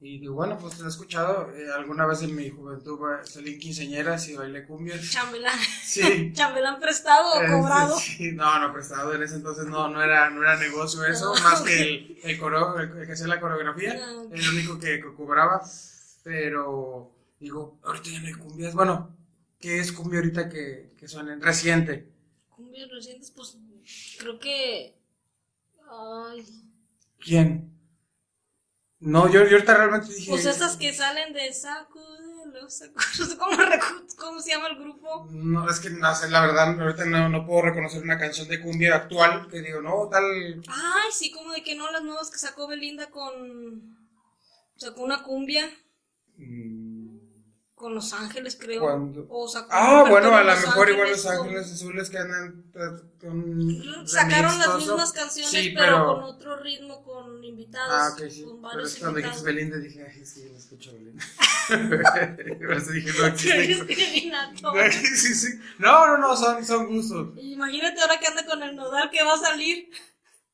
Y digo, bueno, pues te he escuchado. eh, alguna vez en mi juventud ba- salí en quinceañeras y bailé cumbias. [laughs] Chambelán. Sí. [laughs] Chambelán prestado o Este, cobrado. sí, no, no, prestado. En ese entonces no, no, era, no era negocio eso, Ah, más que el, el, coro- el- el que hacía la coreografía. Ah. El único que, que cobraba. Pero digo, ahorita ya no hay cumbias. Bueno, ¿qué es cumbia ahorita que, que suenen? Reciente. Cumbias recientes, pues creo que. Ay. ¿Quién? No, yo, yo ahorita realmente dije. Pues esas que salen de Sacudelo, Sacudelo. [laughs] ¿Cómo, ¿Cómo se llama el grupo? No, es que no sé, la verdad, ahorita no, no puedo reconocer una canción de cumbia actual que digo, no, tal. Ay, sí, como de que no, las nuevas que sacó Belinda con. Sacó una cumbia mm, con Los Ángeles, creo. O Ah, bueno, a lo mejor igual Los Ángeles Azules que andan con. Sacaron las mismas canciones, Sí, pero, con otro ritmo, con invitados. Ah, ok, sí. Con Pero es cuando dijiste. Belinda dije, ay, sí, lo escucho Belinda. [laughs] Por eso dije, no [laughs] existe. [laughs] Sí, sí. No, no, no, son, son gustos. Imagínate ahora que anda con el nodal que va a salir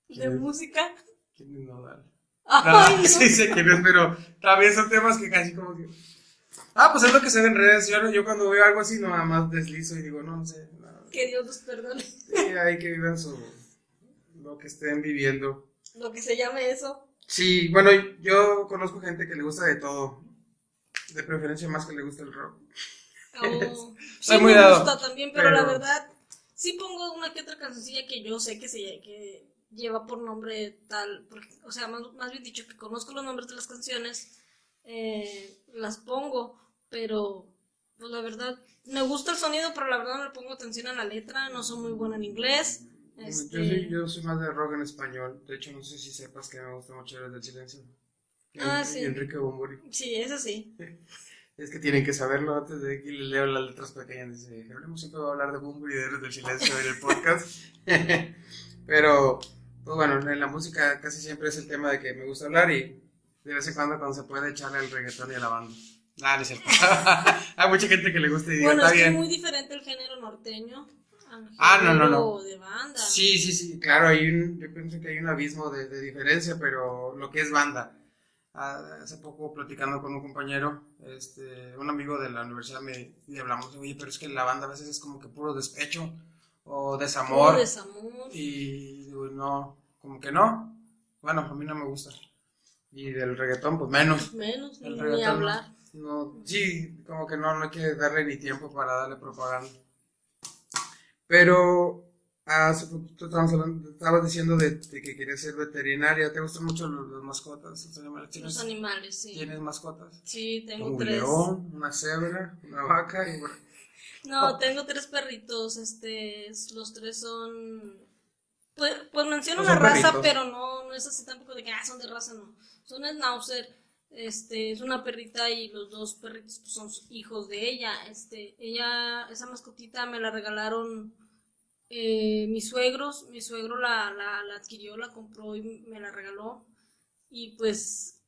de ¿Quién? música. ¿Quién es Nodal? Ay, No, no. sí sé quién es, pero también son temas que casi como que. Ah, pues es lo que se ve en redes. Yo, yo cuando veo algo así, nada más deslizo y digo, no, no sé. no. Que Dios los perdone. Sí, hay que vivan su. lo que estén viviendo. Lo que se llame eso. Sí, bueno, yo conozco gente que le gusta de todo. De preferencia más que le gusta el rock. Oh, [laughs] sí muy me dado, gusta también, pero, la verdad, sí pongo una que otra cancioncilla que yo sé que se que lleva por nombre tal, porque, o sea, más, más bien dicho, que conozco los nombres de las canciones, eh, las pongo, pero pues la verdad, me gusta el sonido, pero la verdad no le pongo atención a la letra, no soy muy buena en inglés. Este, Yo, soy, yo soy más de rock en español. De hecho, no sé si sepas que me gusta mucho Héroes del Silencio. Ah, sí. Enrique Bumburi. Sí, eso sí. [laughs] Es que tienen que saberlo antes de que les leo las letras pequeñas. Dice, Jerónimo siempre va a hablar de Bumburi y de del Silencio en el podcast. [laughs] Pero, pues bueno, en la música casi siempre es el tema de que me gusta hablar y de vez en cuando cuando se puede echarle al reggaetón y a la banda. Ah, no es cierto. [laughs] Hay mucha gente que le gusta y digo, Bueno, está es que es bien. muy diferente el género norteño al Ah, no, no, no. de banda. Sí, sí, sí, claro, hay un, yo pienso que hay un abismo de, de diferencia, pero lo que es banda. Ah, hace poco platicando con un compañero, este, un amigo de la universidad, me y hablamos, oye, pero es que la banda a veces es como que puro despecho o desamor. Puro desamor. Y digo, no, como que no. Bueno, a mí no me gusta. Y del reggaetón, pues menos. Menos, El ni reggaetón, hablar. No, sí, como que no, no hay que darle ni tiempo para darle propaganda. Pero hace poquito estabas diciendo de, de que querías ser veterinaria. ¿Te gustan mucho los, los mascotas? Los animales? ¿Tienes, Los animales, sí. ¿tienes mascotas? Sí, tengo Un tres. león, una cebra, una vaca y bueno, No, Oh. tengo tres perritos. Este, es- los tres son. Pues, pues menciono No una son raza, perritos. pero no, no es así tampoco de que ah, son de raza, no. Son Schnauzer. Este, es una perrita y los dos perritos pues, son hijos de ella. Este, ella, esa mascotita me la regalaron eh, mis suegros. Mi suegro la, la, la adquirió, la compró y me la regaló. Y pues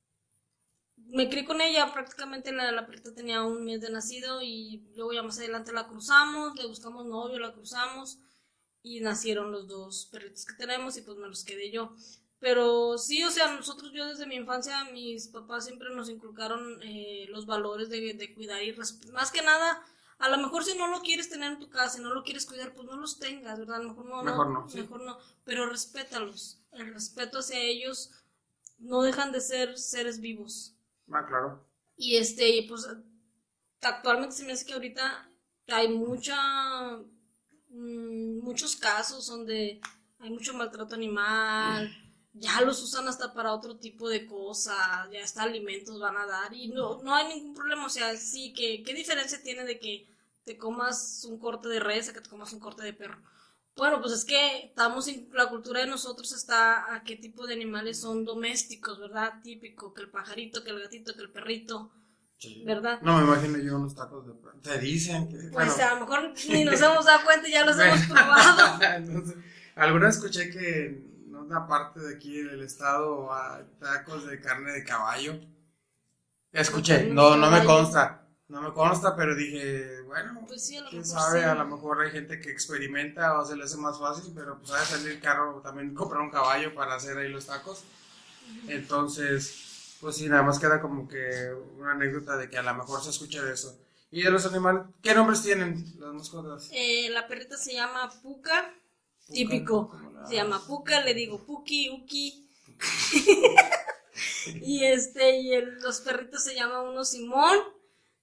me crié con ella, prácticamente la, la perrita tenía un mes de nacido y luego ya más adelante la cruzamos, le buscamos novio, la cruzamos y nacieron los dos perritos que tenemos y pues me los quedé yo. Pero sí, o sea, nosotros, yo desde mi infancia, mis papás siempre nos inculcaron eh, los valores de, de cuidar y. Más que nada, a lo mejor si no lo quieres tener en tu casa, si no lo quieres cuidar, pues no los tengas, ¿verdad? A lo mejor no, Mejor no, sí. mejor no, pero respétalos. El respeto hacia ellos no dejan de ser seres vivos. ah, claro. Y este, pues actualmente se me hace que ahorita hay mucha, mm, muchos casos donde hay mucho maltrato animal, ya los usan hasta para otro tipo de cosas, ya hasta alimentos van a dar y no, no hay ningún problema, o sea, sí, que, ¿qué diferencia tiene de que te comas un corte de res a que te comas un corte de perro? Bueno, pues es que estamos en la cultura de nosotros está a qué tipo de animales son domésticos, ¿verdad? Típico, que el pajarito, que el gatito, que el perrito, Sí. ¿verdad? No me imagino yo unos tacos de perro. Te dicen que. Pues bueno. a lo mejor ni [laughs] nos hemos dado cuenta y ya los hemos probado. [laughs] No sé. Alguna vez escuché que una parte de aquí del estado hay tacos de carne de caballo. Escuché, no, no me consta. No me consta, pero dije, bueno, Pues sí, a lo quién mejor sabe, sí. a lo mejor hay gente que experimenta o se le hace más fácil, pero pues ha de salir caro también comprar un caballo para hacer ahí los tacos. Entonces, Pues sí, nada más queda como que una anécdota de que a lo mejor se escucha de eso. ¿Y de los animales? ¿Qué nombres tienen las mascotas? Eh, la perrita se llama Puka, típico. Se llama Puka, le digo Puki, Uki. [laughs] y este, y el- los perritos se llama uno Simón.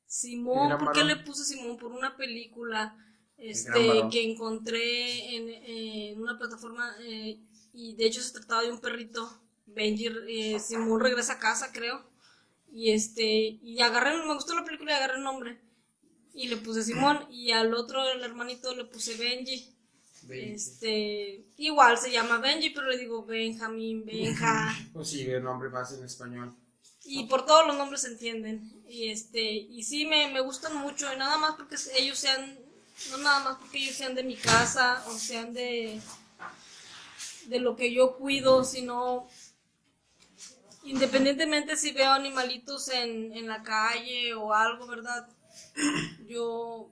Simón, ¿por qué le puse Simón? Por una película este, que encontré en, en una plataforma eh, y de hecho se trataba de un perrito. Benji, eh, Simón regresa a casa, creo. Y este, y agarré, me gustó la película y agarré el nombre. Y le puse Simón y al otro, el hermanito, le puse Benji. Este, igual se llama Benji, pero le digo Benjamín, Benja. Pues sí, el nombre más en español. y por todos los nombres se entienden. Y este, y sí me, me gustan mucho, y nada más porque ellos sean, no nada más porque ellos sean de mi casa o sean de, de lo que yo cuido, sino independientemente si veo animalitos en, en la calle o algo, ¿verdad? Yo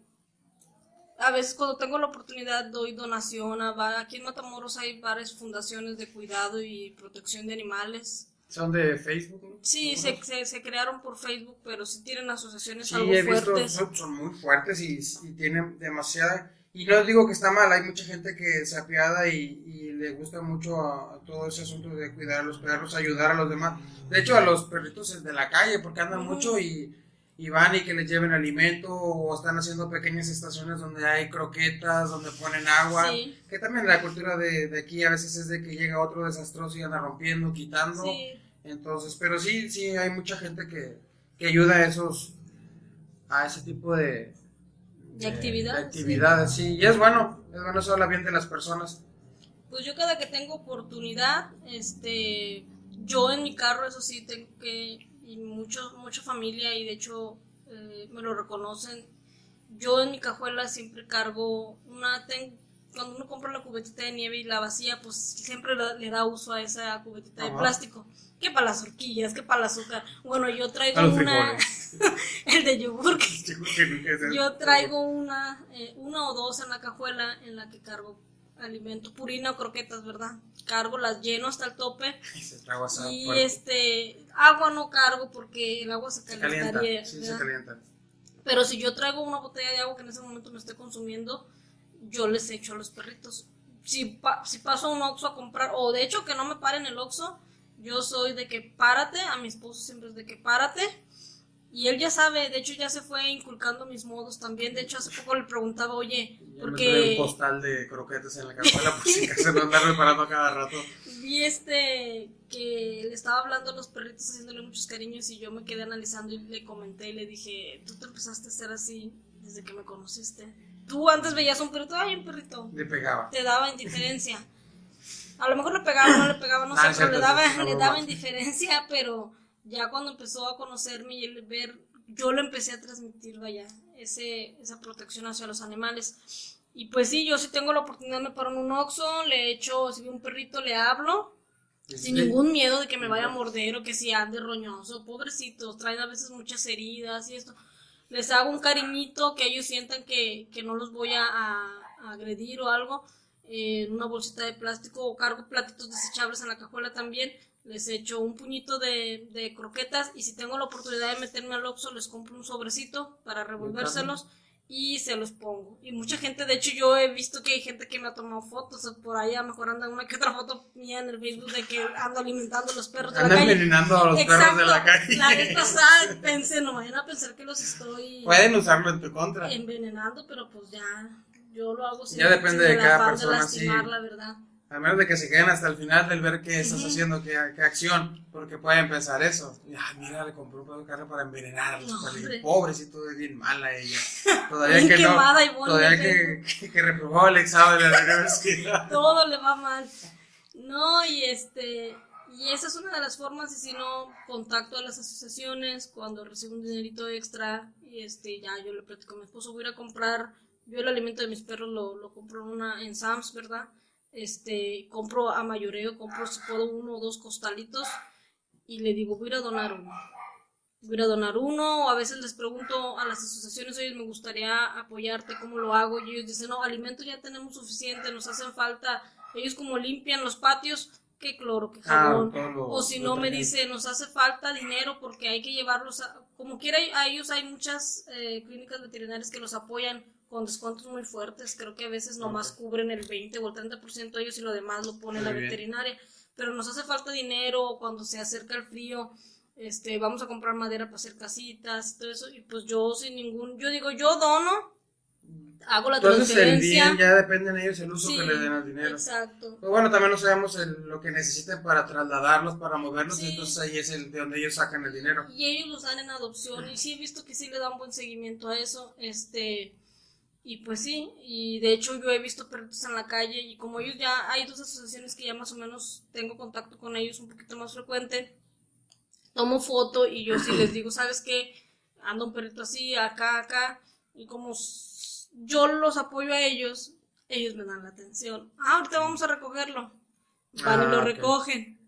a veces cuando tengo la oportunidad doy donación a aquí en Matamoros hay varias fundaciones de cuidado y protección de animales. Son de Facebook, ¿no? Sí, se, se, se crearon por Facebook, pero sí tienen asociaciones Sí, algo he visto, fuertes. son, son muy fuertes y, y tienen demasiada... Y no digo que está mal, hay mucha gente que se apiada y, y le gusta mucho a, a todo ese asunto de cuidar a los perros, ayudar a los demás. De hecho, a los perritos de la calle, porque andan mucho y, y van y que les lleven alimento o están haciendo pequeñas estaciones donde hay croquetas, donde ponen agua. Sí. Que también la cultura de, de aquí a veces es de que llega otro desastroso y anda rompiendo, quitando. Sí, Entonces, pero sí, sí, hay mucha gente que, que ayuda a esos, a ese tipo de, de actividades. de actividades, sí. y es bueno, es bueno eso habla bien de las personas. Pues yo cada que tengo oportunidad, este, yo en mi carro, eso sí, tengo que, y mucho, mucha familia, y de hecho eh, me lo reconocen, yo en mi cajuela siempre cargo una, ten- cuando uno compra la cubetita de nieve y la vacía, pues siempre le, da uso a esa cubetita de plástico, que para las horquillas, que para el azúcar. Bueno, yo traigo una, [laughs] el de yogur, [laughs] yo traigo una, eh, una o dos en la cajuela en la que cargo alimento, purina o croquetas, ¿verdad? Cargo, las lleno hasta el tope Y se y este, agua no cargo porque el agua se se calienta, sí, se calienta. Pero si yo traigo una botella de agua que en ese momento me esté consumiendo, yo les echo a los perritos. Si, pa- si paso a un Oxxo a comprar, o de hecho que no me paren el Oxxo, yo soy de que párate, a mi esposo siempre es de que párate. Y él ya sabe, de hecho ya se fue inculcando mis modos también. De hecho hace poco le preguntaba, oye, Ya me trae porque un postal de croquetas en la cajuela por [laughs] si acaso no andar reparando cada rato. vi este que le estaba hablando a los perritos haciéndole muchos cariños y yo me quedé analizando y le comenté y le dije, tú te empezaste a hacer así desde que me conociste. Tú antes veías un perrito, ay, un perrito, Le pegaba. te daba indiferencia. A lo mejor le pegaba, no le pegaba, no Ah, sé, pero le daba, le daba indiferencia, pero ya cuando empezó a conocerme y el ver, yo le empecé a transmitir, vaya, ese, esa protección hacia los animales. Y pues sí, yo si tengo la oportunidad me paro en un oxo, le echo, si veo un perrito le hablo, sin ningún miedo de que me vaya a morder o que si ande roñoso, pobrecitos, traen a veces muchas heridas y esto. Les hago un cariñito que ellos sientan que, que no los voy a, a- a agredir o algo, eh, en una bolsita de plástico o cargo platitos desechables en la cajuela también. Les echo un puñito de, de croquetas y si tengo la oportunidad de meterme al Oxxo les compro un sobrecito para revolvérselos y se los pongo. Y mucha gente, de hecho yo he visto que hay gente que me ha tomado fotos, o por ahí a lo mejor anda una que otra foto mía en el Facebook de que ando alimentando a los perros de la calle. envenenando a los perros de la calle. La vez pasada pensé, no vayan a pensar que los estoy Pueden usarlo en tu contra. envenenando, pero pues ya, yo lo hago sin, Ya depende sin de cada persona, sí. la verdad. A menos de que se queden hasta el final del ver qué estás haciendo, qué, qué acción, porque pueden pensar eso. Ah, mira, le compró un de carne para envenenar a los No, hombre. Pobrecito, es bien mala ella. [laughs] Todavía Bien que no. Todavía que, [laughs] que, que reprobó el examen de la universidad. [laughs] todo le va mal. No, y este, y esa es una de las formas, y si no, contacto a las asociaciones cuando recibo un dinerito extra, y este, ya yo le platico a mi esposo, voy a ir a comprar, yo el alimento de mis perros lo, lo compro en una, en Sam's, ¿verdad? Este, compro a mayoreo, compro si puedo uno o dos costalitos, y le digo, voy a donar uno. Voy a donar uno, o a veces les pregunto a las asociaciones, oye, me gustaría apoyarte, ¿cómo lo hago? Y ellos dicen, no, alimento ya tenemos suficiente, nos hacen falta. Ellos como limpian los patios, que cloro, que Ah, jabón. lo- o si no me dice, nos hace falta dinero porque hay que llevarlos a... Como quiera, a ellos hay muchas eh, clínicas veterinarias que los apoyan con descuentos muy fuertes. Creo que a veces nomás Ok. cubren el 20 o el 30% ellos y lo demás lo pone la Muy bien. veterinaria. Pero nos hace falta dinero cuando se acerca el frío. Este, vamos a comprar madera para hacer casitas todo eso. Y pues yo sin ningún... Yo digo, yo dono, hago la Entonces el transferencia. bien ya depende de ellos el uso Sí, que le den al dinero. Exacto. Pues bueno, también no sabemos el- lo que necesiten para trasladarlos, para moverlos, Sí. entonces ahí es el de donde ellos sacan el dinero. y ellos los dan en adopción y sí he visto que sí le dan buen seguimiento a eso este y pues sí y de hecho yo he visto perritos en la calle y como ellos ya hay dos asociaciones que ya más o menos tengo contacto con ellos un poquito más frecuente tomo foto y yo sí les digo sabes qué anda un perrito así acá acá y como yo los apoyo a ellos ellos me dan la atención ah ahorita vamos a recogerlo van y Ah, lo ok. recogen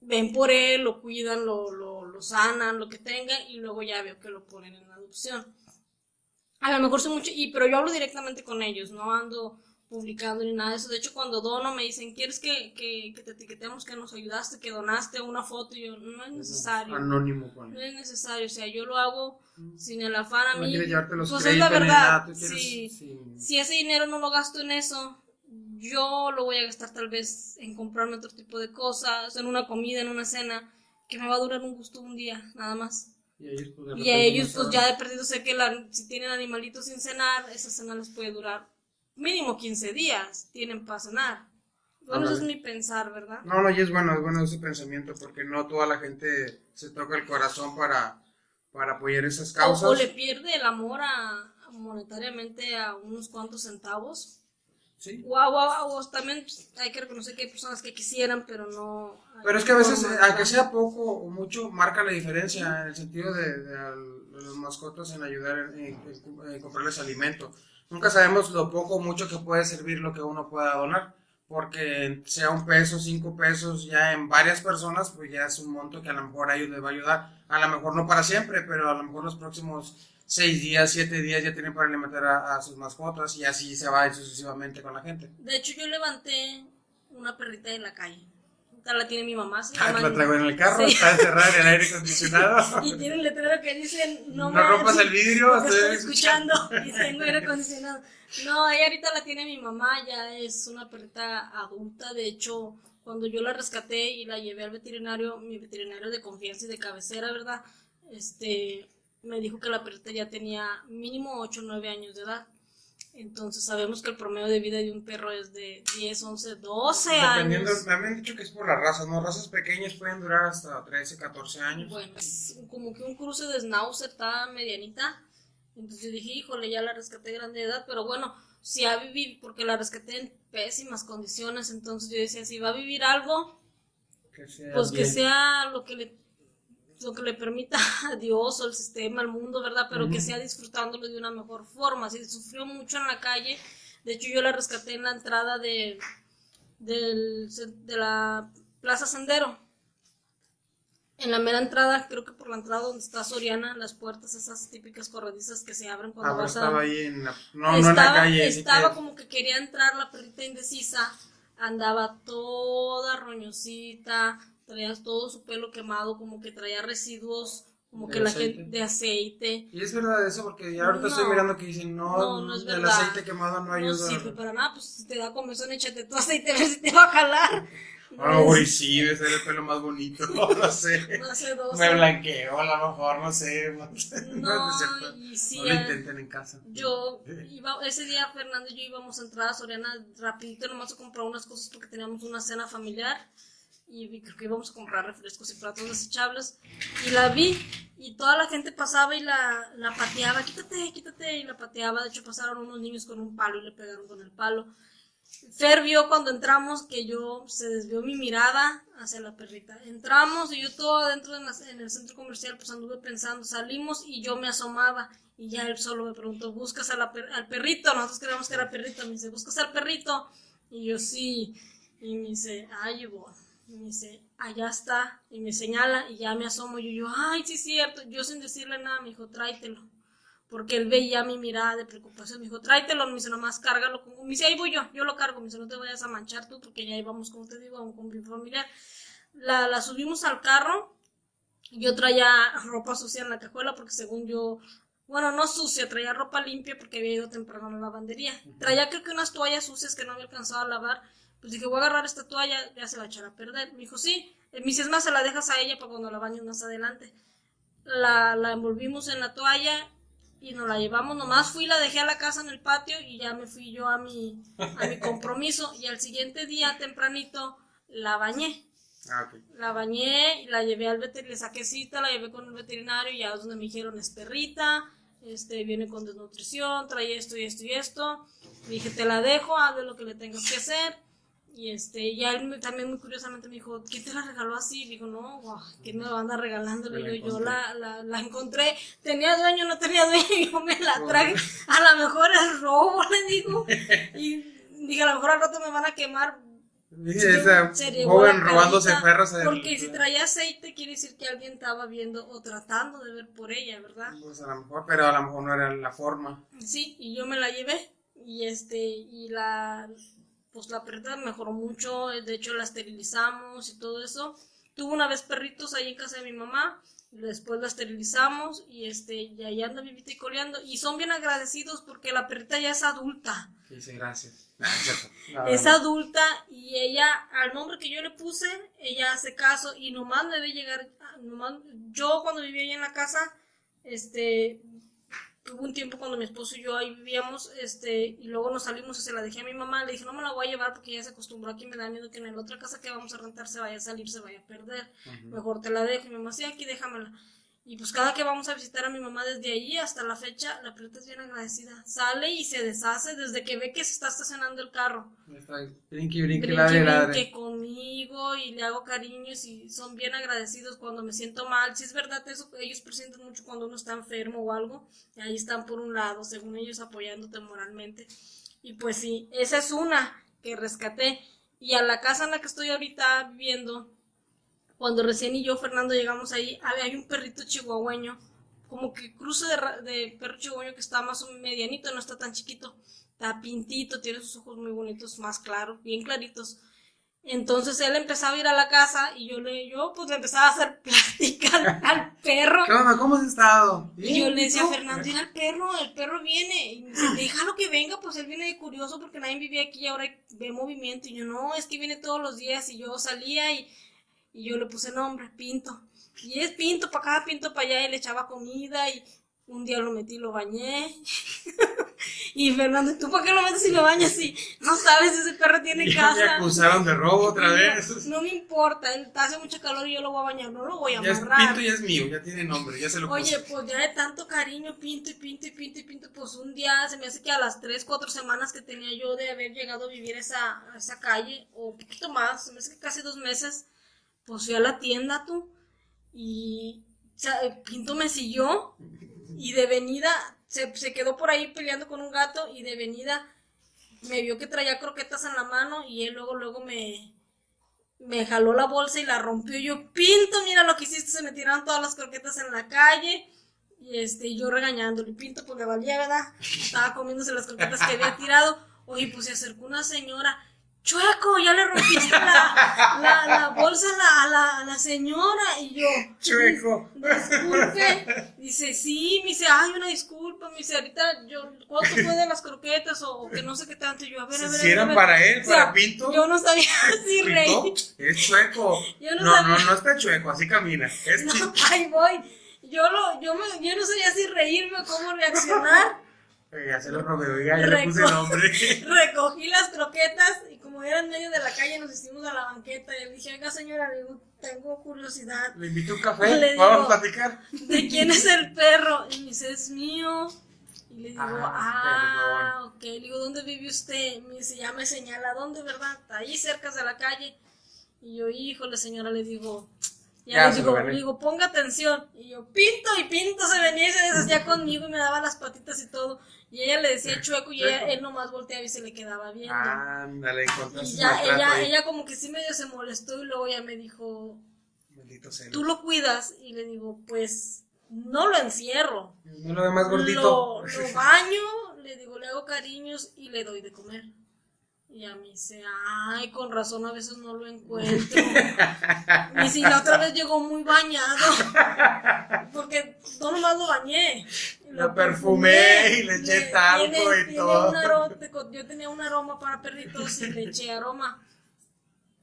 ven por él, lo cuidan, lo, lo, lo sanan, lo que tenga, y luego ya veo que lo ponen en adopción. A lo mejor soy mucho, y, pero yo hablo directamente con ellos, no ando publicando ni nada de eso. De hecho, cuando dono me dicen, ¿quieres que, que, que te etiquetemos que nos ayudaste, que donaste una foto? Y yo, no es necesario. Anónimo, con No es necesario, o sea, yo lo hago sin el afán a No mí. quieres llevarte los pues es la verdad. nada, sí. sin- Si ese dinero no lo gasto en eso, yo lo voy a gastar tal vez en comprarme otro tipo de cosas, en una comida, en una cena, que me va a durar un gusto un día, nada más. Y a ellos, pues, Y ellos, pues ya de perdido sé que la- si tienen animalitos sin cenar, esa cena les puede durar mínimo 15 días, tienen para cenar. Bueno, eso es mi pensar, ¿verdad? No, no, y es bueno, es bueno ese pensamiento, porque no toda la gente se toca el corazón para, para apoyar esas causas. o le pierde el amor a monetariamente a unos cuantos centavos. Sí. O a- o también pues, hay que reconocer que hay personas que quisieran, pero no. Pero es que a veces, eh, aunque sea poco o mucho, marca la diferencia en el sentido de, de los mascotas en ayudar en, en- en comprarles alimento. Nunca sabemos lo poco o mucho que puede servir lo que uno pueda donar, porque sea un peso, cinco pesos, ya en varias personas, pues ya es un monto que a lo mejor a ellos les va a ayudar. A lo mejor no para siempre, pero a lo mejor los próximos seis días, siete días ya tienen para alimentar a, a sus mascotas y así se va sucesivamente con la gente. De hecho, yo levanté una perrita en la calle. La tiene mi mamá. Se Ah, llama- la traigo en el carro, Sí. está encerrada en el aire acondicionado. [laughs] Y tiene un letrero que dice: No, No me rompas el vidrio, estoy escuchando y tengo aire acondicionado. No, ella ahorita la tiene mi mamá, ya es una perrita adulta. De hecho, cuando yo la rescaté y la llevé al veterinario, mi veterinario de confianza y de cabecera, ¿verdad? Este, me dijo que la perrita ya tenía mínimo 8 o 9 años de edad. Entonces sabemos que el promedio de vida de un perro es de 10, 11, 12 Dependiendo, años. me habían dicho que es por las razas, ¿no? Razas pequeñas pueden durar hasta 13, 14 años. Bueno, es como que un cruce de Schnauzer está medianita. Entonces yo dije, híjole, ya la rescaté de grande edad, pero bueno, si ha vivido, porque la rescaté en pésimas condiciones, entonces yo decía, si va a vivir algo, que sea pues que bien. sea lo que le lo que le permita [laughs] a Dios o el sistema, al mundo, ¿verdad? Pero que Ujú. sea disfrutándolo de una mejor forma. Si sufrió mucho en la calle, de hecho yo la rescaté en la entrada de, del, de la Plaza Sendero. En la mera entrada, creo que por la entrada donde está Soriana, las puertas esas típicas corredizas que se abren cuando Ah, vas a... estaba ahí en la, no, no en la estaba, calle. estaba que- como que quería entrar la perrita indecisa, andaba toda roñosita, traía todo su pelo quemado, como que traía residuos, como ¿De que la aceite? gente de aceite. Y es verdad eso, porque ya ahorita No. estoy mirando que dicen, no, No, no es el verdad. aceite quemado no No ayuda. sirve para nada, pues si te da comezón, échate tu aceite a ver si te va a jalar. [laughs] Ah, uy, sí, debe ser el pelo más bonito, [laughs] no sé. [laughs] No sé, dos. Me blanqueo, a lo mejor, no sé. No. No, es cierto. y sí, No lo eh, intenten en casa. Yo iba, ese día Fernando y yo íbamos a entrar a Soriana rapidito nomás a comprar unas cosas porque teníamos una cena familiar y creo que íbamos a comprar refrescos y platos desechables y la vi y toda la gente pasaba y la, la pateaba, quítate, quítate y la pateaba, de hecho pasaron unos niños con un palo y le pegaron con el palo. Fer vio cuando entramos que yo se desvió mi mirada hacia la perrita. Entramos y yo todo adentro en, el centro comercial pues anduve pensando, salimos y yo me asomaba y ya él solo me preguntó, ¿buscas a per- al perrito? Nosotros creíamos que era perrito, me dice, ¿buscas al perrito? Y yo sí, y me dice, ay, voy. Y me dice, allá está, y me señala y ya me asomo y yo, ay, sí es cierto, yo sin decirle nada me dijo, tráetelo. porque él veía mi mirada de preocupación. Me dijo, tráetelo, me dice, nomás cárgalo. Con... Me dice, ahí voy yo, yo lo cargo. Me dice, no te vayas a manchar tú, porque ya íbamos, como te digo, con mi familiar. La, la subimos al carro. Yo traía ropa sucia en la cajuela, porque según yo, bueno, no sucia, traía ropa limpia porque había ido temprano a la lavandería. Traía creo que unas toallas sucias que no había alcanzado a lavar. Pues dije, voy a agarrar esta toalla, ya se va a echar a perder. Me dijo, sí. Me dice, es más, se la dejas a ella para cuando la bañes más adelante. La, la envolvimos en la toalla y nos la llevamos. Nomás fui, la dejé a la casa en el patio y ya me fui yo a mi, a mi [laughs] compromiso. Y al siguiente día, tempranito, la bañé. Ah, La bañé, la llevé al veterinario, le saqué cita, la llevé con el veterinario y ya es donde me dijeron es perrita, este, viene con desnutrición, trae esto y esto y esto. Le dije, te la dejo, haz de lo que le tengas que hacer. Y este, ya él también muy curiosamente me dijo, ¿quién te la regaló así? Le digo, no, wow, ¿quién me la anda regalando? Le digo, yo la, la, la, encontré, tenía dueño, no tenía dueño, [laughs] yo me la traje. A lo mejor es robo, le digo. Y dije, a lo mejor al rato me van a quemar. esa joven robándose perros. Porque si traía aceite, quiere decir que alguien estaba viendo o tratando de ver por ella, ¿verdad? Pues a lo mejor, pero a lo mejor no era la forma. Sí, y yo me la llevé. Y este, y la pues la perrita mejoró mucho, de hecho la esterilizamos y todo eso. Tuvo una vez perritos ahí en casa de mi mamá, después la esterilizamos y este y ahí anda vivita y coleando y son bien agradecidos porque la perrita ya es adulta. Sí, gracias. [laughs] es adulta y ella, al nombre que yo le puse, ella hace caso y nomás me ve llegar, nomás, yo cuando vivía ahí en la casa, este, hubo un tiempo cuando mi esposo y yo ahí vivíamos, este, y luego nos salimos y se la dejé a mi mamá, le dije, no me la voy a llevar porque ya se acostumbró aquí, me da miedo que en la otra casa que vamos a rentar se vaya a salir, se vaya a perder, mejor te la dejo, y mi mamá, sí, aquí déjamela. Y pues cada que vamos a visitar a mi mamá desde ahí hasta la fecha, la perrita es bien agradecida. Sale y se deshace desde que ve que se está estacionando el carro. Brinque, brinque, ladre, ladre. conmigo y le hago cariños y son bien agradecidos cuando me siento mal. Si es verdad eso, ellos presienten mucho cuando uno está enfermo o algo. Y ahí están por un lado, según ellos apoyándote moralmente. Y pues sí, esa es una que rescaté. Y a la casa en la que estoy ahorita viviendo, cuando recién y yo, Fernando, llegamos ahí, hay un perrito chihuahueño, como que cruce de, perro chihuahueño que está más medianito, no está tan chiquito, está pintito, tiene sus ojos muy bonitos, más claros, bien claritos. Entonces él empezaba a ir a la casa y yo le, yo pues le empezaba a hacer [laughs] plática al, perro. ¿Cómo has estado? Y yo le decía a Fernando, mira el perro, el perro viene. Y me dice, déjalo que venga, pues él viene de curioso porque nadie vivía aquí y ahora ve movimiento. Y yo, no, es que viene todos los días y yo salía y y yo le puse nombre, Pinto. Y es Pinto para acá, Pinto para allá, y le echaba comida y un día lo metí, lo bañé. [laughs] y Fernando, ¿tú para qué lo metes y lo bañas si no sabes si ese perro tiene casa? Me acusaron de robo otra vez. No, me importa, hace mucho calor y yo lo voy a bañar, no lo voy a ya Pinto ya es mío, ya tiene nombre, ya se lo puse. Oye, pues ya de tanto cariño, Pinto y Pinto y Pinto y Pinto, pues un día se me hace que a las 3, 4 semanas que tenía yo de haber llegado a vivir esa, esa calle, o un poquito más, se me hace que casi dos meses, pues fui a la tienda tú y Pinto me siguió y de venida se, quedó por ahí peleando con un gato y de venida me vio que traía croquetas en la mano y él luego luego me me jaló la bolsa y la rompió. Yo Pinto mira lo que hiciste se me tiraron todas las croquetas en la calle y este yo regañándole Pinto pues le valía verdad estaba comiéndose las croquetas que había tirado oye pues se acercó una señora Chueco, ya le rompiste la, la, la bolsa a la, la, la, señora. Y yo, Chueco. [laughs] Disculpe. Dice, sí, me dice, ay, una disculpa. Me dice, ahorita, yo, ¿cuánto fue de las croquetas? O que no sé qué tanto. Y yo, a ver, a ver. Si eran para él, para Pinto. Yo no sabía [laughs] si reír. Es chueco. no, no, no, no, está chueco, así camina. Es no, ahí voy. Yo, lo, yo, me, yo no sabía si reírme o cómo reaccionar. [laughs] Ya se lo robé, ya le puse nombre. Recogí las croquetas y como era en medio de la calle nos hicimos a la banqueta y le dije, venga señora, tengo curiosidad. Le invito un café, [laughs] vamos a platicar. ¿De quién es el perro? Y me dice, es mío. Y le digo, ah, ah ok. Le digo, ¿dónde vive usted? Me dice, ya me señala, ¿dónde, verdad? Ahí cerca de la calle. Y yo, híjole señora, le digo, ya, le digo, digo, ponga atención. Y yo, pinto y pinto, se venía y se deshacía conmigo y me daba las patitas y todo. Y ella le decía chueco y ella, él nomás volteaba y se le quedaba viendo. Ándale, Y ya, ella, ella como que sí medio se molestó y luego ya me dijo, Maldito celo. tú lo cuidas. Y le digo, pues, no lo encierro. No lo ve más gordito. Lo, lo baño, le digo, le hago cariños y le doy de comer. Y a mí dice, ay, con razón a veces no lo encuentro. y si la otra vez llegó muy bañado, porque no nomás lo bañé. Lo perfumé y le eché talco y todo. un aroma- yo tenía un aroma para perritos y le eché aroma.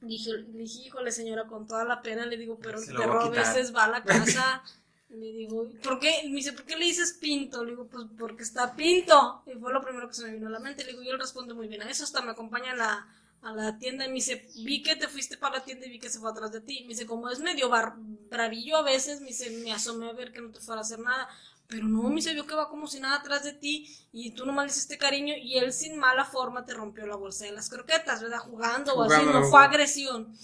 Dije, le dije, híjole señora, con toda la pena le digo, pero el a perro a veces va a la casa. Le digo, ¿por qué? Me dice, ¿por qué le dices pinto? Le digo, pues porque está pinto. Y fue lo primero que se me vino a la mente. Le digo, y él responde muy bien a eso. Hasta me acompaña a la, a la tienda y me dice, vi que te fuiste para la tienda y vi que se fue atrás de ti. Me dice, como es medio bar- bravillo a veces, me dice, me asomé a ver que no te fuera a hacer nada. Pero no, me dice, vio que va como si nada atrás de ti y tú nomás le hiciste cariño y él sin mala forma te rompió la bolsa de las croquetas, ¿verdad? Jugando, o así, no fue agresión.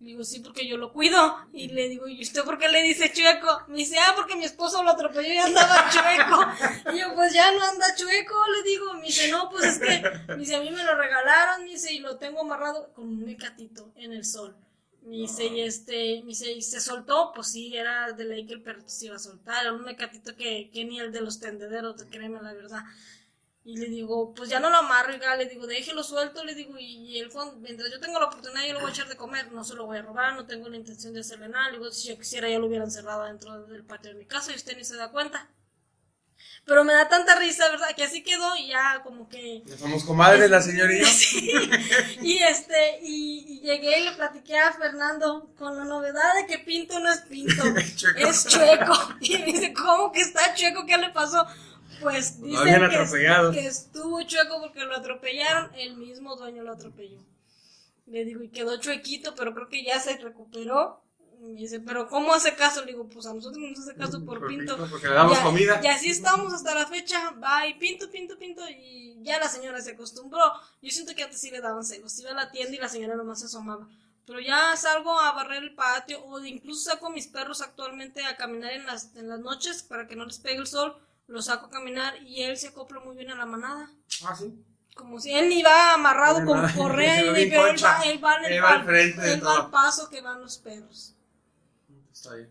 Le digo, sí, porque yo lo cuido. Y le digo, ¿y usted por qué le dice chueco? Me dice, ah, porque mi esposo lo atropelló y andaba [laughs] chueco. Y yo, pues ya no anda chueco, le digo. Me dice, no, pues es que, me dice, a mí me lo regalaron, me dice, y lo tengo amarrado con un mecatito en el sol. Me dice, y este, me dice, ¿y se soltó? Pues sí, era de ley que el perro se iba a soltar. Era un mecatito que, que ni el de los tendederos, créeme la verdad. Y le digo, pues ya no lo amarro, y le digo, déjelo suelto, le digo, y, y él, mientras yo tengo la oportunidad, yo lo voy a echar de comer, no se lo voy a robar, no tengo la intención de hacerle nada. Le digo, si yo quisiera, ya lo hubiera encerrado dentro del patio de mi casa y usted ni se da cuenta. Pero me da tanta risa, ¿verdad? Que así quedó y ya como que... Ya somos comadres, la yo. [laughs] Sí. Y este, y, y llegué y le platiqué a Fernando con la novedad de que Pinto no es Pinto, [laughs] Chueco. es chueco. [laughs] Y me dice, ¿cómo que está chueco? ¿Qué le pasó? Pues Lo dice habían que, estuvo chueco porque lo atropellaron, el mismo dueño lo atropelló. Le digo, y quedó chuequito, pero creo que ya se recuperó. Y me dice, pero ¿cómo hace caso? Le digo, pues a nosotros nos hace caso por, Pinto. Porque le damos Ya- comida. Y así estamos hasta la fecha. Y pinto, pinto, pinto. Y ya la señora se acostumbró. Yo siento que antes sí le daban celos. Iba a la tienda y la señora nomás se asomaba. Pero ya salgo a barrer el patio. O incluso saco a mis perros actualmente a caminar en las, en las noches para que no les pegue el sol. Los saco a caminar y él se acopla muy bien a la manada. Ah, sí. Como si él ni va amarrado con [laughs] correa, lo pero él va, él va en el Él va al frente él va al paso que van los perros.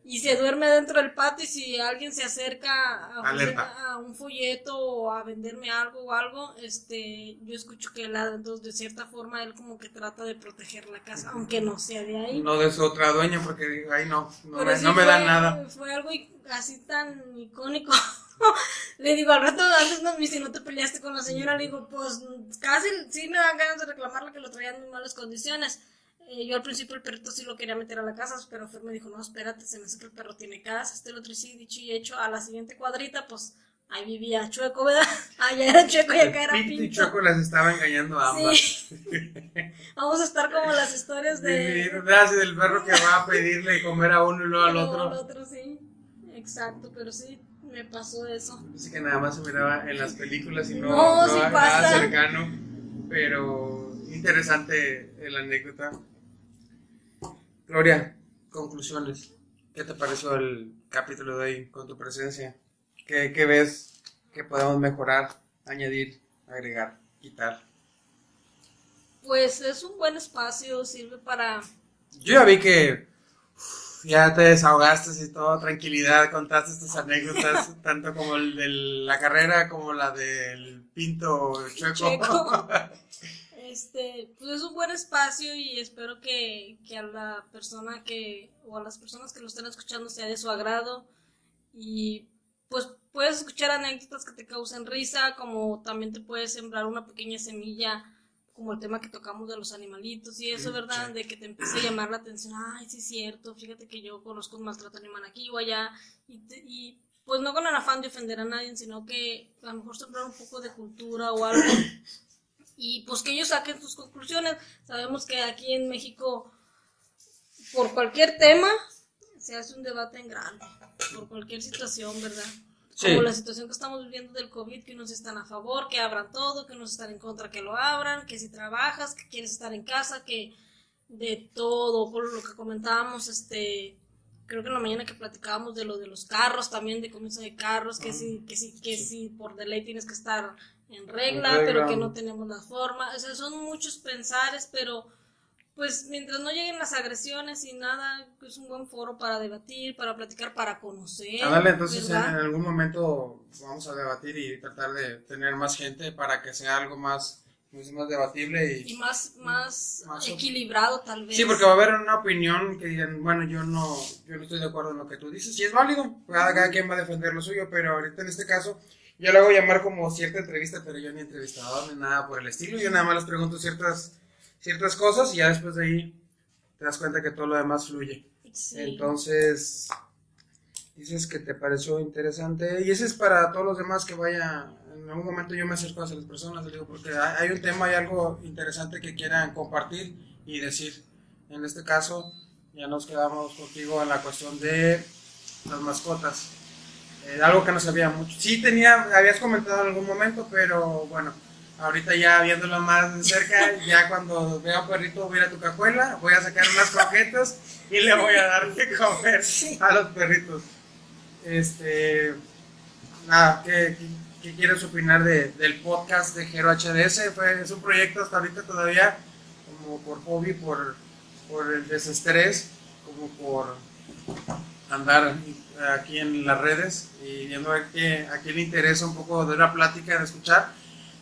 Y se duerme dentro del patio y si alguien se acerca a, a un folleto o a venderme algo o algo, este, yo escucho que entonces de cierta forma él como que trata de proteger la casa, aunque no sea de ahí. No de su otra dueña porque digo, ay no, no, me, sí no me dan nada. Fue algo así tan icónico. [laughs] le digo, al rato antes no, dice, no te peleaste con la señora, le digo, pues casi sí me dan ganas de reclamarle que lo traían en malas condiciones. Eh, yo al principio el perrito sí lo quería meter a la casa, pero Fer me dijo, no, espérate, se me hace que el perro tiene casa, este el otro y sí, dicho y hecho, a la siguiente cuadrita, pues ahí vivía Chueco, ¿verdad? [laughs] Allá era Chueco y acá era Pinto y Pinto. Choco las estaba engañando a ambas. Sí. [laughs] Vamos a estar como las historias de... Así del perro que va a pedirle comer a uno y luego al Luego otro. al otro, sí. Exacto, pero sí, me pasó eso. Así que nada más se miraba en las películas y no, No, no sí nada pasa. cercano. Pero interesante la anécdota. Gloria, conclusiones. ¿Qué te pareció el capítulo de hoy con tu presencia? ¿Qué, qué ves que podemos mejorar, añadir, agregar, quitar? Pues es un buen espacio, sirve para... Yo ya vi que ya te desahogaste y todo, tranquilidad, contaste estas anécdotas, [laughs] tanto como el de la carrera como la del pinto chueco. Chueco. [laughs] Este, pues es un buen espacio y espero que, que a la persona que, o a las personas que lo estén escuchando sea de su agrado y pues puedes escuchar anécdotas que te causen risa, como también te puedes sembrar una pequeña semilla, como el tema que tocamos de los animalitos y eso, ¿verdad? De que te empiece a llamar la atención, ay, sí es cierto, fíjate que yo conozco un maltrato animal aquí o allá y, te- y pues no con el afán de ofender a nadie, sino que a lo mejor sembrar un poco de cultura o algo [coughs] y pues que ellos saquen sus conclusiones. Sabemos que aquí en México, por cualquier tema, se hace un debate en grande, por cualquier situación, ¿verdad? Sí. Como la situación que estamos viviendo del COVID, que unos están a favor, que abran todo, que unos están en contra, que lo abran, que si trabajas, que quieres estar en casa, que de todo, por lo que comentábamos, este, creo que en la mañana que platicábamos de lo de los carros, también de comienzo de carros, que sí, que sí, que sí, por de ley tienes que estar en regla, En regla. pero que no tenemos la forma, o sea, son muchos pensares, pero pues mientras no lleguen las agresiones y nada, es un buen foro para debatir, para platicar, para conocer. Ándale, entonces en, en algún momento vamos a debatir y tratar de tener más gente para que sea algo más, pues, más debatible y, Y más, más, Más equilibrado tal vez. Sí, porque va a haber una opinión que digan, bueno, yo no, yo no estoy de acuerdo en lo que tú dices, y es válido, cada, cada quien va a defender lo suyo, pero ahorita en este caso, yo lo hago llamar como cierta entrevista, pero yo ni entrevistador ni nada por el estilo, yo nada más les pregunto ciertas, ciertas cosas y ya después de ahí te das cuenta que todo lo demás fluye. Sí. Entonces, dices que te pareció interesante, y ese es para todos los demás que vaya, en algún momento yo me acerco a las personas, les digo, porque hay, un tema, hay algo interesante que quieran compartir y decir. En este caso, ya nos quedamos contigo en la cuestión de las mascotas. Eh, algo que no sabía mucho. Sí tenía, habías comentado en algún momento, pero bueno, ahorita ya viéndolo más de cerca, ya cuando vea un perrito voy a ir a tu cajuela, voy a sacar unas croquetas y le voy a dar de comer a los perritos. Este, nada, ¿qué, qué, quieres opinar de, del podcast de Gero HDS? Fue, es un proyecto hasta ahorita todavía como por hobby, por, por el desestrés, como por andar aquí en las redes y viendo a, qué, a quién le interesa un poco de una plática, de escuchar.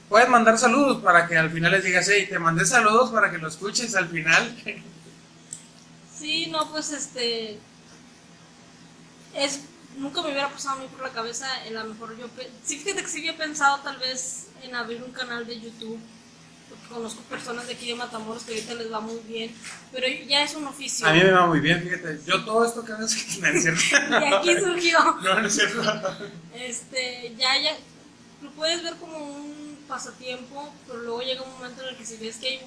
Puedes mandar saludos para que al final les digas, hey, te mandé saludos para que lo escuches al final. [laughs] Sí, no, pues este. Es, nunca me hubiera pasado a mí por la cabeza, en la mejor yo. Sí, fíjate que sí había pensado tal vez en abrir un canal de YouTube. Porque conozco personas de aquí de Matamoros que ahorita les va muy bien. Pero ya es un oficio. A mí me va muy bien, fíjate. Yo todo esto que haces, [laughs] es cierto. [laughs] Y aquí surgió. No, no es cierto. Este, ya, ya. Lo puedes ver como un pasatiempo, pero luego llega un momento en el que si ves que hay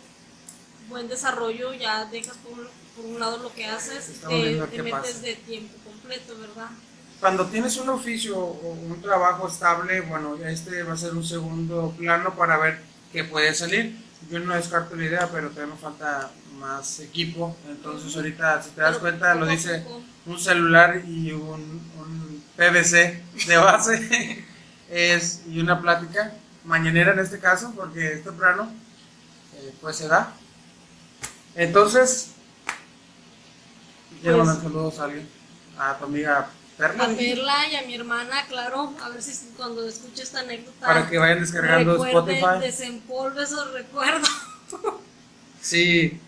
buen desarrollo, ya dejas por un, por un lado lo que haces te, te metes pasa. de tiempo completo, ¿verdad? Cuando tienes un oficio o un trabajo estable, bueno, este va a ser un segundo plano para ver qué puede salir. Yo no descarto la idea, pero todavía me falta más equipo. Entonces ahorita, si te das Pero cuenta, lo dice un celular y un, un PVC de base [laughs] [laughs] es, y una plática mañanera en este caso, porque es temprano, eh, pues se da. Entonces, quiero Pues- mandar saludos a alguien, a tu amiga Perla, A Perla y a mi hermana, claro, a ver si cuando escuche esta anécdota para que vayan descargando Spotify. desempolve esos recuerdos. [laughs] Sí,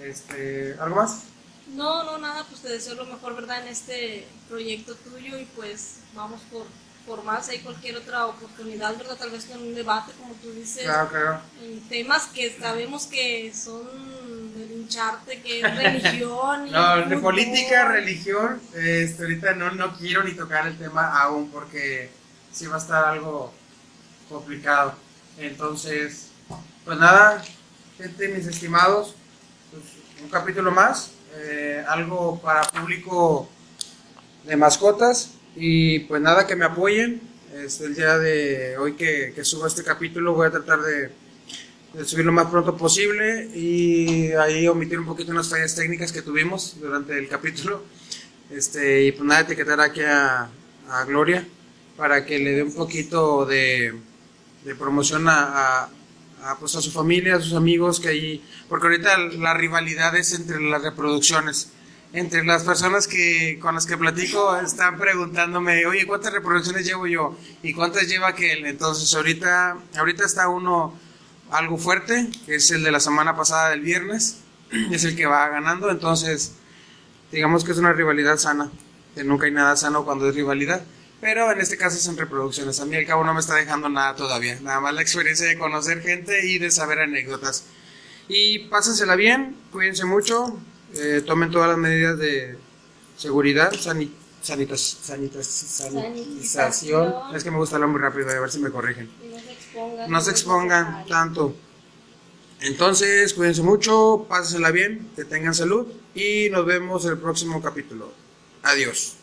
este, ¿algo más? No, no, nada, pues te deseo lo mejor, ¿verdad? En este proyecto tuyo y pues vamos por, por más, hay cualquier otra oportunidad, ¿verdad? Tal vez con un debate, como tú dices, Claro, claro. en temas que sabemos que son de lincharte, que es religión. [laughs] No, de política, religión, este, ahorita no, no quiero ni tocar el tema aún porque sí va a estar algo complicado. Entonces, pues nada, gente, mis estimados, pues, un capítulo más, eh, algo para público de mascotas y pues nada, que me apoyen. Este, el día de hoy que, que este capítulo voy a tratar de, de subir lo más pronto posible y ahí omitir un poquito unas fallas técnicas que tuvimos durante el capítulo. Este, y pues nada, etiquetar aquí a, a Gloria para que le dé un poquito de, de promoción a, a, a, pues a su familia, a sus amigos, que ahí, porque ahorita la rivalidad es entre las reproducciones. Entre las personas que con las que platico están preguntándome, oye, ¿cuántas reproducciones llevo yo? ¿Y cuántas lleva aquel? Entonces ahorita, ahorita está uno algo fuerte, que es el de la semana pasada del viernes, [clears throat] es el que va ganando, entonces digamos que es una rivalidad sana, que nunca hay nada sano cuando es rivalidad, pero en este caso son reproducciones, a mí al cabo no me está dejando nada todavía, nada más la experiencia de conocer gente y de saber anécdotas. Y pásensela bien, cuídense mucho, eh, tomen todas las medidas de seguridad, sani- sanitas- sanitas- sanitización, es que me gusta hablar muy rápido, a ver si me corrigen Y no se expongan. no se expongan tanto. Entonces, cuídense mucho, pásensela bien, que tengan salud y nos vemos en el próximo capítulo. Adiós.